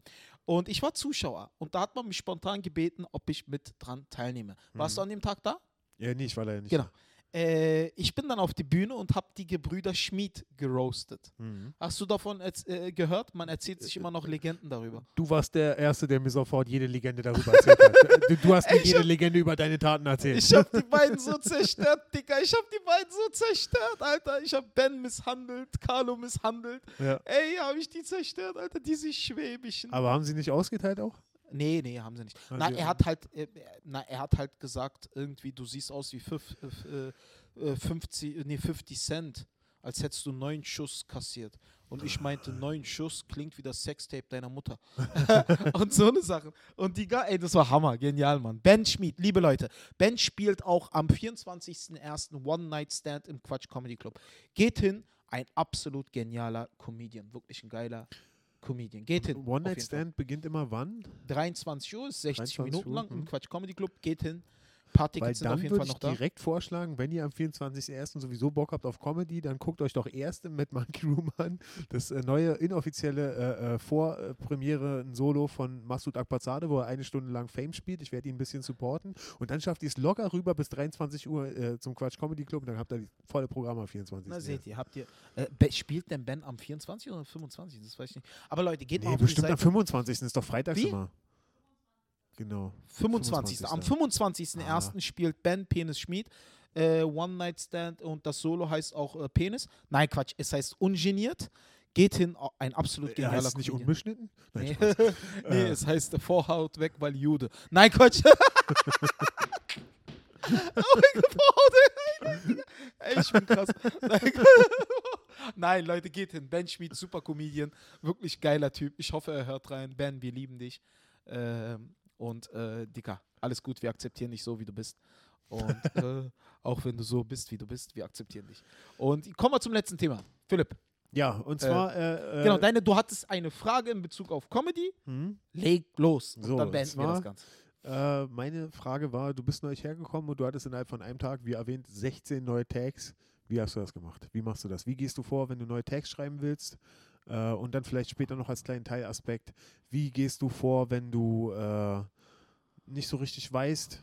Und ich war Zuschauer und da hat man mich spontan gebeten, ob ich mit dran teilnehme. Warst du an dem Tag da? Ja, nee, ich war leider nicht. Genau. Äh, ich bin dann auf die Bühne und habe die Gebrüder Schmied geroastet. Mhm. Hast du davon äh, gehört? Man erzählt sich immer noch Legenden darüber. Du warst der Erste, der mir sofort jede Legende darüber erzählt hat. Du, du hast mir jede hab- Legende über deine Taten erzählt. Ich hab die beiden so zerstört, Digga. Ich hab die beiden so zerstört, Alter. Ich hab Ben misshandelt, Carlo misshandelt. ja. Ey, hab ich die zerstört, Alter. Diese Schwäbischen. Aber haben sie nicht ausgeteilt auch? Nee, nee, haben sie nicht. Na, er hat halt, äh, na, er hat halt gesagt, irgendwie, du siehst aus wie fünf, äh, äh, 50, nee, 50 Cent, als hättest du neun Schuss kassiert. Und ich meinte, neun Schuss klingt wie das Sextape deiner Mutter. und so eine Sache. Und die, ey, das war Hammer, genial, Mann. Ben Schmid, liebe Leute, Ben spielt auch am 24.01. One Night Stand im Quatsch Comedy Club. Geht hin, ein absolut genialer Comedian, wirklich ein geiler Comedian. Geht hin. One Night. Stand beginnt immer wann? 23 Uhr, ist 60 23 Minuten lang im mhm. Quatsch Comedy Club. Geht hin. Weil auf dann würde ich direkt vorschlagen, wenn ihr am 24.01. sowieso Bock habt auf Comedy, dann guckt euch doch erst Mad Monkey Room an. Das äh, neue inoffizielle äh, äh, Vorpremiere, ein Solo von Masud Akbazade, wo er eine Stunde lang Fame spielt. Ich werde ihn ein bisschen supporten. Und dann schafft ihr es locker rüber bis 23 Uhr äh, zum Quatsch Comedy Club und dann habt ihr die volle Programm am 24. Na, seht ihr, habt ihr. Äh, spielt denn Ben am 24 oder 25? Das weiß ich nicht. Aber Leute, geht mal Nee, auf die bestimmt am 25. ist doch freitags Wie? immer. Genau. 25. Am 25.01. Ah. spielt Ben Penis Schmid. Äh, One Night Stand und das Solo heißt auch äh, Penis. Nein, Quatsch, es heißt ungeniert. Geht hin, ein absolut Ja, genialer heißt es nicht unbeschnitten? Nein, Nee, Spaß. nee Äh. es heißt äh, Vorhaut weg, weil Jude. Nein, Quatsch. oh. Ey, ich bin krass. Nein, Nein, Leute, geht hin. Ben Schmid, super Comedian. Wirklich geiler Typ. Ich hoffe, er hört rein. Ben, wir lieben dich. Ähm, und äh, Dicker, alles gut. Wir akzeptieren dich so, wie du bist. Und äh, auch wenn du so bist, wie du bist, wir akzeptieren dich. Und kommen wir zum letzten Thema. Philipp, Ja, und zwar. Äh, äh, genau, deine, du hattest eine Frage in Bezug auf Comedy. hm? Leg los. Und So, dann beenden wir zwar- das Ganze. Äh, meine Frage war, du bist neu hergekommen und du hattest innerhalb von einem Tag, wie erwähnt, 16 neue Tags. Wie hast du das gemacht? Wie machst du das? Wie gehst du vor, wenn du neue Tags schreiben willst? Äh, und dann vielleicht später noch als kleinen Teilaspekt, wie gehst du vor, wenn du äh, nicht so richtig weißt,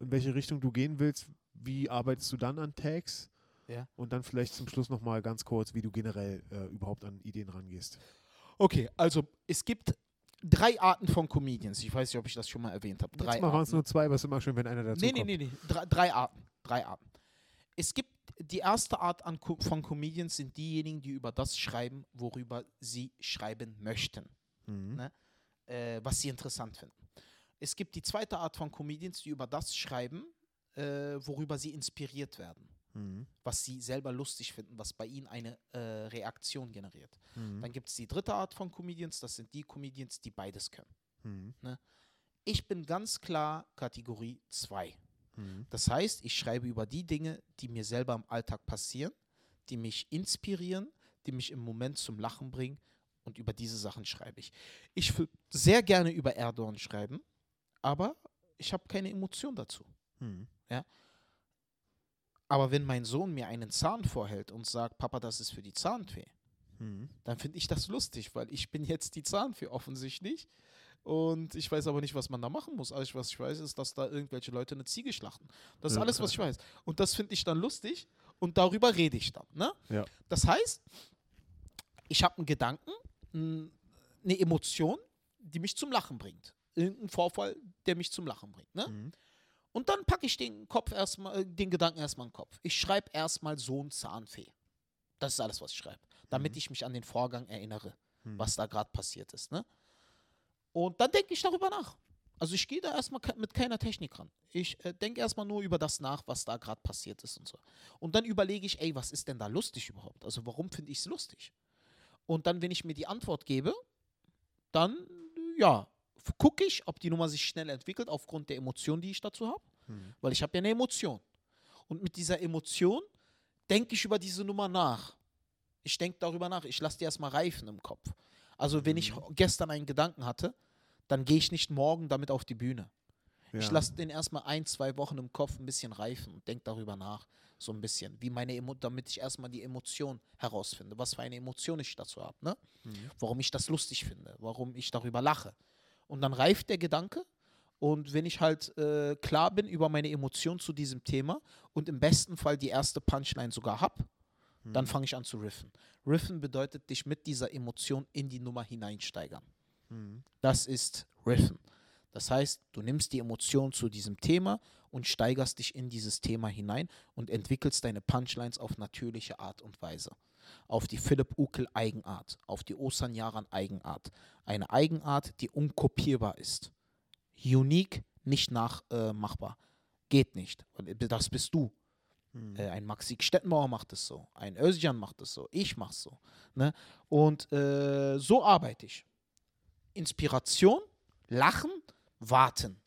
in welche Richtung du gehen willst, wie arbeitest du dann an Tags? Ja. Und dann vielleicht zum Schluss nochmal ganz kurz, wie du generell äh, überhaupt an Ideen rangehst. Okay, also es gibt drei Arten von Comedians. Ich weiß nicht, ob ich das schon mal erwähnt habe. Drei Jetzt mal waren es nur zwei, aber es ist immer schön, wenn einer dazu Nee, nee, kommt. nee, nee. Drei, drei Arten. Drei Arten. Es gibt die erste Art an, von Comedians sind diejenigen, die über das schreiben, worüber sie schreiben möchten, Mhm. Ne? äh, was sie interessant finden. Es gibt die zweite Art von Comedians, die über das schreiben, äh, worüber sie inspiriert werden, Mhm. was sie selber lustig finden, was bei ihnen eine äh, Reaktion generiert. Mhm. Dann gibt es die dritte Art von Comedians, das sind die Comedians, die beides können. Mhm. Ich bin ganz klar Kategorie 2. Mhm. Das heißt, ich schreibe über die Dinge, die mir selber im Alltag passieren, die mich inspirieren, die mich im Moment zum Lachen bringen und über diese Sachen schreibe ich. Ich würde sehr gerne über Erdogan schreiben, aber ich habe keine Emotion dazu. Mhm. Aber wenn mein Sohn mir einen Zahn vorhält und sagt, Papa, das ist für die Zahnfee, Mhm. dann finde ich das lustig, weil ich bin jetzt die Zahnfee offensichtlich. Und ich weiß aber nicht, was man da machen muss. Alles, was ich weiß, ist, dass da irgendwelche Leute eine Ziege schlachten. Das ist Ja. alles, was ich weiß. Und das finde ich dann lustig und darüber rede ich dann. Ne? Ja. Das heißt, ich habe einen Gedanken, eine Emotion, die mich zum Lachen bringt. Irgendein Vorfall, der mich zum Lachen bringt. Ne? Mhm. Und dann packe ich den Kopf erstmal, äh, den Gedanken erstmal in den Kopf. Ich schreibe erstmal Sohn Zahnfee. Das ist alles, was ich schreibe. Damit Mhm. ich mich an den Vorgang erinnere, Mhm. was da gerade passiert ist. Ne? Und dann denke ich darüber nach. Also ich gehe da erstmal mit keiner Technik ran. Ich äh, denke erstmal nur über das nach, was da gerade passiert ist und so. Und dann überlege ich, ey, was ist denn da lustig überhaupt? Also warum finde ich es lustig? Und dann, wenn ich mir die Antwort gebe, dann, ja, gucke ich, ob die Nummer sich schnell entwickelt aufgrund der Emotion, die ich dazu habe. Mhm. Weil ich habe ja eine Emotion. Und mit dieser Emotion denke ich über diese Nummer nach. Ich denke darüber nach. Ich lasse die erstmal reifen im Kopf. Also wenn ich Mhm. gestern einen Gedanken hatte, dann gehe ich nicht morgen damit auf die Bühne. Ich Ja. lasse den erstmal ein, zwei Wochen im Kopf ein bisschen reifen und denke darüber nach. So ein bisschen. Wie meine Emo damit ich erstmal die Emotion herausfinde. Was für eine Emotion ich dazu habe. Ne? Mhm. warum ich das lustig finde, warum ich darüber lache. Und dann reift der Gedanke und wenn ich halt äh, klar bin über meine Emotion zu diesem Thema und im besten Fall die erste Punchline sogar habe, dann Mhm. fange ich an zu riffen. Riffen bedeutet dich mit dieser Emotion in die Nummer hineinsteigern. Mhm. Das ist Riffen. Das heißt, du nimmst die Emotion zu diesem Thema und steigerst dich in dieses Thema hinein und entwickelst deine Punchlines auf natürliche Art und Weise. Auf die Philipp Ukel Eigenart, auf die Osan Yaran Eigenart. Eine Eigenart, die unkopierbar ist. Unique, nicht nachmachbar. Geht nicht. Und Das bist du. Mhm. Äh, ein Maxi Stettenbauer macht es so, ein Özcan macht es so, ich mach's so. Ne? Und äh, so arbeite ich. Inspiration, Lachen, Warten.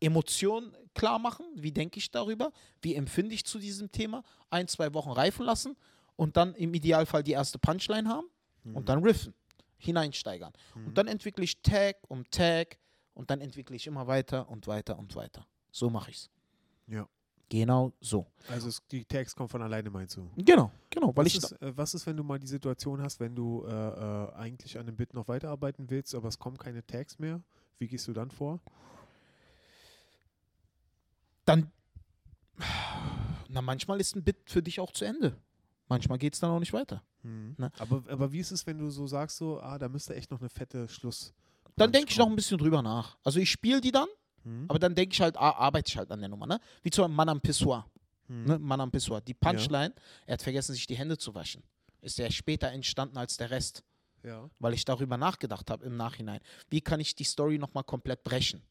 Emotionen klar machen, wie denke ich darüber, wie empfinde ich zu diesem Thema, ein, zwei Wochen reifen lassen und dann im Idealfall die erste Punchline haben Mhm. und dann riffen, hineinsteigern. Mhm. Und dann entwickle ich Tag um Tag und dann entwickle ich immer weiter und weiter und weiter. So mache ich's. Ja. Genau so. Also es, die Tags kommen von alleine, meinst du? Genau, genau, weil was, ich ist, äh, was ist, wenn du mal die Situation hast, wenn du äh, äh, eigentlich an dem Bit noch weiterarbeiten willst, aber es kommen keine Tags mehr? Wie gehst du dann vor? dann, na, manchmal ist ein Bit für dich auch zu Ende. Manchmal geht es dann auch nicht weiter. Mhm. Ne? Aber, aber wie ist es, wenn du so sagst, so, ah, da müsste echt noch eine fette Schluss. Dann denke ich noch ein bisschen drüber nach. Also ich spiele die dann, Mhm. aber dann denke ich halt, ah, arbeite ich halt an der Nummer. Ne? Wie zum Beispiel Mann am Pissoir. Mhm. Ne? Mann am Pissoir. Die Punchline, er hat vergessen, sich die Hände zu waschen. Ist ja später entstanden als der Rest, Ja. weil ich darüber nachgedacht habe im Nachhinein. Wie kann ich die Story nochmal komplett brechen?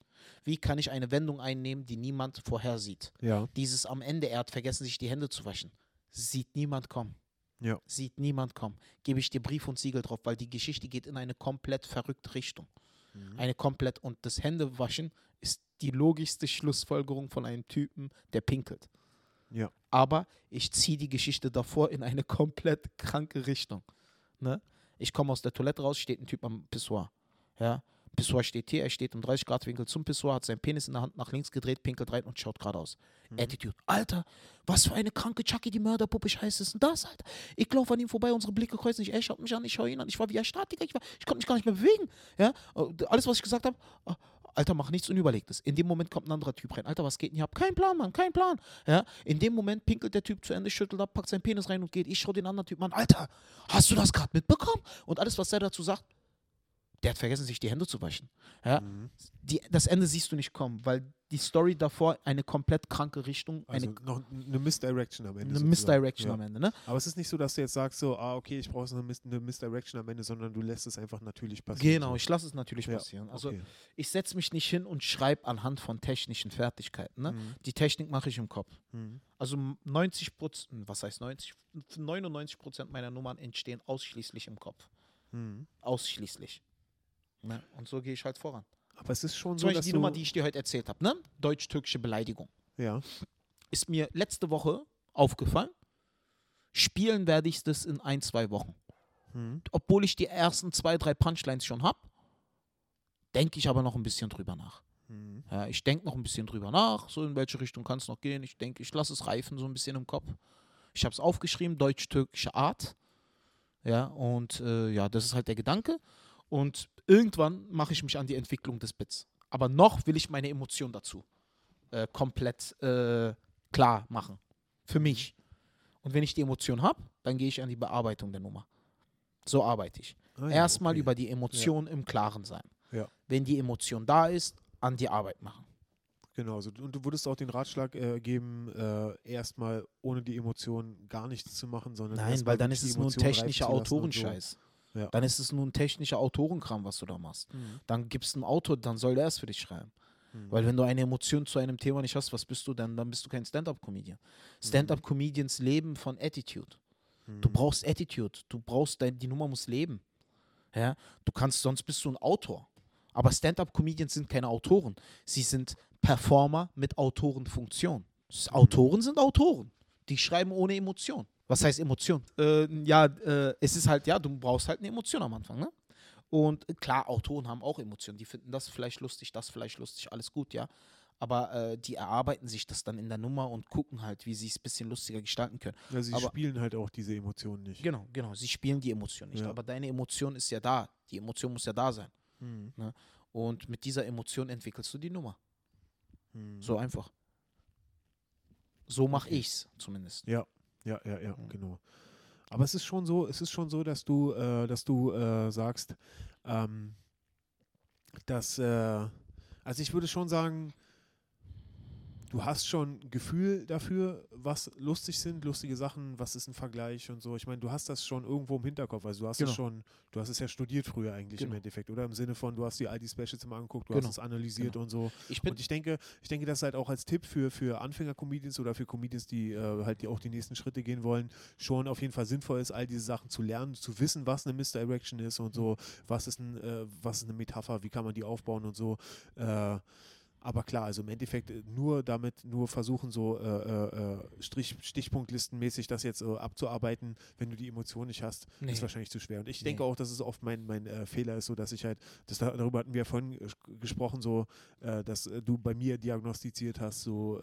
Wie kann ich eine Wendung einnehmen, die niemand vorhersieht? Ja. Dieses am Ende, er hat vergessen, sich die Hände zu waschen. Sieht niemand kommen. Ja. Sieht niemand kommen. Gebe ich dir Brief und Siegel drauf, weil die Geschichte geht in eine komplett verrückte Richtung. Mhm. Eine komplett, und das Händewaschen ist die logischste Schlussfolgerung von einem Typen, der pinkelt. Ja. Aber ich ziehe die Geschichte davor in eine komplett kranke Richtung. Ne? Ich komme aus der Toilette raus, steht ein Typ am Pissoir. Ja? Pissoir steht hier, er steht im 30-Grad-Winkel zum Pissoir, hat seinen Penis in der Hand nach links gedreht, pinkelt rein und schaut geradeaus. Mhm. Attitude. Alter, was für eine kranke Chucky, die Mörderpuppe, scheiße ist denn das, Alter? Ich laufe an ihm vorbei, unsere Blicke kreuzen sich, er schaut mich an, ich schaue ihn an, ich war wie ein Statiker, ich, war- ich konnte mich gar nicht mehr bewegen. Ja? Und Alles, was ich gesagt habe, ah, Alter, mach nichts Unüberlegtes. In dem Moment kommt ein anderer Typ rein. Alter, was geht denn hier ab? Kein Plan, Mann, kein Plan. Ja? In dem Moment pinkelt der Typ zu Ende, schüttelt ab, packt seinen Penis rein und geht. Ich schaue den anderen Typen an. Alter, hast du das gerade mitbekommen? Und alles, was er dazu sagt, der hat vergessen, sich die Hände zu waschen. Ja? Mhm. Die, das Ende siehst du nicht kommen, weil die Story davor eine komplett kranke Richtung, Also eine, noch eine Misdirection am Ende. eine sozusagen. Misdirection ja. am Ende. Ne? Aber es ist nicht so, dass du jetzt sagst, so, ah, okay, ich brauche eine, Mis eine Misdirection am Ende, sondern du lässt es einfach natürlich passieren. Genau, ich lasse es natürlich Ja, passieren. Also okay. ich setze mich nicht hin und schreibe anhand von technischen Fertigkeiten. Ne? Mhm. Die Technik mache ich im Kopf. Mhm. Also 90 Prozent, was heißt 90? 99 Prozent meiner Nummern entstehen ausschließlich im Kopf. Mhm. Ausschließlich. Ne? Und so gehe ich halt voran. Aber es ist schon Zum so, Beispiel die Nummer, die ich dir heute erzählt habe, ne? Deutsch-türkische Beleidigung. ja, Ist mir letzte Woche aufgefallen. Spielen werde ich das in ein, zwei Wochen. mhm. Obwohl ich die ersten zwei, drei Punchlines schon habe, denke ich aber noch ein bisschen drüber nach. Mhm. Ja, ich denke noch ein bisschen drüber nach, so in welche Richtung kann es noch gehen. Ich denke, ich lasse es reifen so ein bisschen im Kopf. Ich habe es aufgeschrieben, deutsch-türkische Art. Ja, und äh, ja, das ist halt der Gedanke. Und irgendwann mache ich mich an die Entwicklung des Bits. Aber noch will ich meine Emotion dazu äh, komplett äh, klar machen. Für mich. Und wenn ich die Emotion habe, dann gehe ich an die Bearbeitung der Nummer. So arbeite ich. Ah, ja, Erstmal okay. über die Emotion im Klaren sein. Ja. Wenn die Emotion da ist, an die Arbeit machen. Genau, so, und du würdest auch den Ratschlag äh, geben, äh, erstmal ohne die Emotionen gar nichts zu machen, sondern Nein, weil dann ist es nur technischer und so. Ja. Dann ist es nur ein technischer Autorenkram, was du da machst. Mhm. Dann gibst du einen Autor, dann soll der es für dich schreiben. Mhm. Weil wenn du eine Emotion zu einem Thema nicht hast, was bist du dann? Dann bist du kein Stand-up-Comedian. Stand-up-Comedians leben von Attitude. Du Mhm. brauchst Attitude. Du brauchst, dein, die Nummer muss leben. Ja? Du kannst, sonst bist du ein Autor. Aber Stand-up-Comedians sind keine Autoren. Sie sind Performer mit Autorenfunktion. Autoren sind Autoren. Die schreiben ohne Emotion. Was heißt Emotion? Äh, ja, äh, es ist halt, ja, du brauchst halt eine Emotion am Anfang, ne? Und klar, Autoren haben auch Emotionen. Die finden das vielleicht lustig, das vielleicht lustig, alles gut, ja. Aber äh, die erarbeiten sich das dann in der Nummer und gucken halt, wie sie es ein bisschen lustiger gestalten können. Ja, sie aber- spielen halt auch diese Emotionen nicht. Genau, genau. Sie spielen die Emotion nicht. Ja. Aber deine Emotion ist ja da. Die Emotion muss ja da sein. Mhm. Und mit dieser Emotion entwickelst du die Nummer. Mhm. So einfach. So mache Okay. ich's zumindest. Ja, ja, ja, ja, Mhm. genau. Aber es ist schon so, es ist schon so, dass du, äh, dass du äh, sagst, ähm, dass, äh, also ich würde schon sagen, du hast schon ein Gefühl dafür, was lustig sind, lustige Sachen, was ist ein Vergleich und so. Ich meine, du hast das schon irgendwo im Hinterkopf. Also du hast Genau. es schon, du hast es ja studiert früher eigentlich im Genau. Endeffekt, oder? Im Sinne von, du hast dir all die Specials mal angeguckt, du Genau. hast es analysiert Genau. und so. Ich bin, Und ich denke, ich denke, das ist halt auch als Tipp für, für Anfänger-Comedians oder für Comedians, die äh, halt die auch die nächsten Schritte gehen wollen, schon auf jeden Fall sinnvoll ist, all diese Sachen zu lernen, zu wissen, was eine Misdirection ist und so, was ist, ein, äh, was ist eine Metapher, wie kann man die aufbauen und so. Äh, aber klar, also im Endeffekt äh, nur damit, nur versuchen, so äh, äh, äh, Strich, Stichpunktlistenmäßig das jetzt äh, abzuarbeiten, wenn du die Emotion nicht hast, Nee. ist wahrscheinlich zu schwer. Und ich Nee. denke auch, dass es oft mein, mein äh, Fehler ist, so dass ich halt, das, darüber hatten wir ja vorhin gesprochen, so, äh, dass du bei mir diagnostiziert hast, so,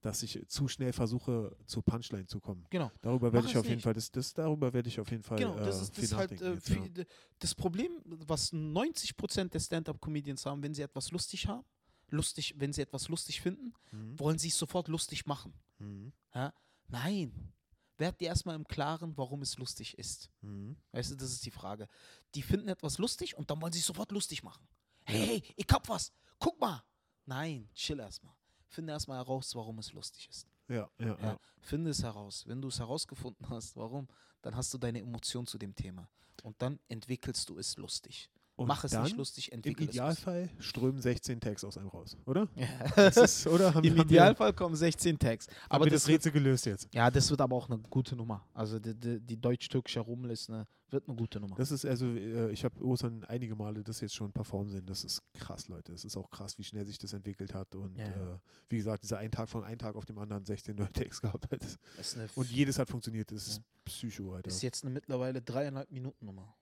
dass ich zu schnell versuche, zur Punchline zu kommen. genau. Darüber werde ich auf jeden nicht. Fall, das, das, darüber werde ich auf jeden Fall Genau, das äh, ist, das, halt, äh, jetzt, ja. das Problem, was 90% der Stand-Up-Comedians haben, wenn sie etwas lustig haben, lustig, wenn sie etwas lustig finden, Mhm. wollen sie es sofort lustig machen. Mhm. Ja? Nein. Werd dir erstmal im Klaren, warum es lustig ist. Mhm. Weißt du, das ist die Frage. Die finden etwas lustig und dann wollen sie es sofort lustig machen. Hey, hey, ich hab was. Guck mal. Nein, chill erstmal. Finde erstmal heraus, warum es lustig ist. Ja, ja, ja. Ja, finde es heraus. Wenn du es herausgefunden hast, warum, dann hast du deine Emotion zu dem Thema. Und dann entwickelst du es lustig. Und Mach es nicht lustig, Im entwickel es lustig. Idealfall strömen 16 Tags aus einem raus, oder? Ja. Ist, oder? Haben, Im haben Idealfall kommen 16 Tags. Wir, haben Aber wir das das wird, Rätsel gelöst jetzt. ja, das wird aber auch eine gute Nummer. Also die, die, die deutsch-türkische Rummel ist eine, wird eine gute Nummer. Das ist also, äh, ich habe Ostern einige Male das jetzt schon performen sehen. Das ist krass, Leute. Es ist auch krass, wie schnell sich das entwickelt hat. Und Ja. Äh, wie gesagt, dieser ein Tag von einem Tag auf dem anderen 16 neue Tags gehabt hat. Ist, Und jedes hat funktioniert. Das ist Ja. Psycho, Alter. ist jetzt eine mittlerweile dreieinhalb Minuten Nummer.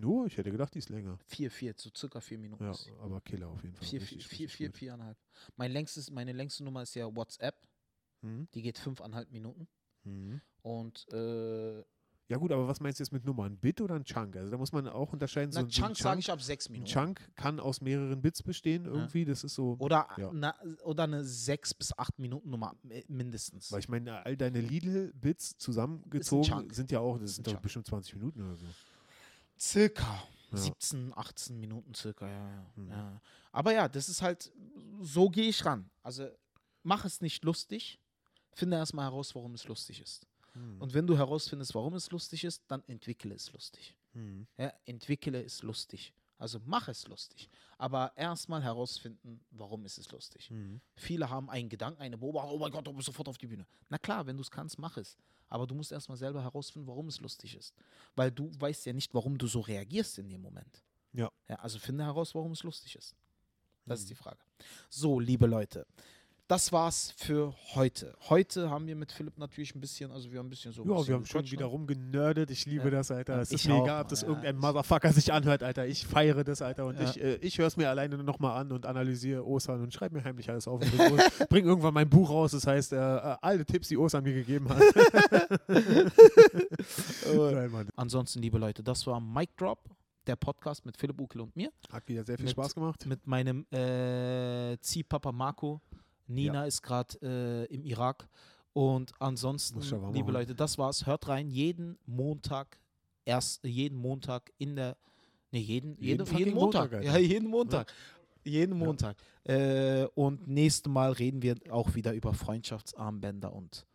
Nur? Ich hätte gedacht, die ist länger. Vier, vier, so circa vier Minuten. Ja, aber Killer auf jeden Fall. Vier, vier, Richtig, vier, richtig vier, gut. viereinhalb. Mein längstes, meine längste Nummer ist ja WhatsApp. Mhm. Die geht fünfeinhalb Minuten. Mhm. Und äh, Ja gut, aber was meinst du jetzt mit Nummer? Ein Bit oder ein Chunk? Also da muss man auch unterscheiden. na, so, so ein Chunk sage ich ab sechs Ein Minuten. Chunk kann aus mehreren Bits bestehen irgendwie. Das ist so. Oder, Ja. na, oder eine sechs bis acht Minuten Nummer mi- mindestens. Weil ich meine, all deine Lidl-Bits zusammengezogen Chunk. sind ja auch, das ein sind doch Chunk. bestimmt 20 Minuten oder so. Circa. Ja. 17, 18 Minuten circa, ja, ja, Mhm. ja. Aber ja, das ist halt, so gehe ich ran. Also mach es nicht lustig, finde erstmal heraus, warum es lustig ist. Mhm. Und wenn du herausfindest, warum es lustig ist, dann entwickle es lustig. Mhm. Ja, entwickle es lustig. Also mach es lustig. Aber erstmal herausfinden, warum ist es lustig. Mhm. Viele haben einen Gedanken, eine Beobachtung, oh mein Gott, du bist sofort auf die Bühne. Na klar, wenn du es kannst, mach es. Aber du musst erstmal selber herausfinden, warum es lustig ist. Weil du weißt ja nicht, warum du so reagierst in dem Moment. Ja. ja also finde heraus, warum es lustig ist. Das ist Mhm. die Frage. So, liebe Leute, das war's für heute. Heute haben wir mit Philipp natürlich ein bisschen, also wir haben ein bisschen so. Ja, wir haben schon wieder ne? rumgenördet. Ich liebe Ja. das, Alter. Es ist egal, ob das Ja, irgendein Motherfucker sich anhört, Alter. Ich feiere das, Alter. Und Ja. ich, äh, ich höre es mir alleine nochmal an und analysiere Osan und schreibe mir heimlich alles auf. Und bring, irgendwann mein Buch raus. Das heißt, äh, äh, alle Tipps, die Osan mir gegeben hat. Nein, Mann. Ansonsten, liebe Leute, das war Mic Drop, der Podcast mit Philipp Ukel und mir. Hat wieder sehr viel Mit- Spaß gemacht. Mit meinem äh, Ziehpapa Marco. Nina ist gerade äh, im Irak. Und ansonsten, liebe. Leute, das war's. Hört rein. Jeden Montag, erst jeden Montag in der. Ne, jeden, Jeden jeden, jeden Montag. Montag, ja, jeden Montag. Jeden Ja. Montag. Äh, und nächstes Mal reden wir auch wieder über Freundschaftsarmbänder und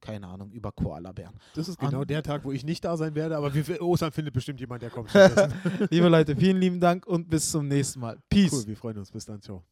keine Ahnung, über Koalabären. Das ist genau An- der Tag, wo ich nicht da sein werde, aber wir, Osan findet bestimmt jemand, der kommt. liebe Leute, vielen lieben Dank und bis zum nächsten Mal. Peace. cool, wir freuen uns. Bis dann. Ciao.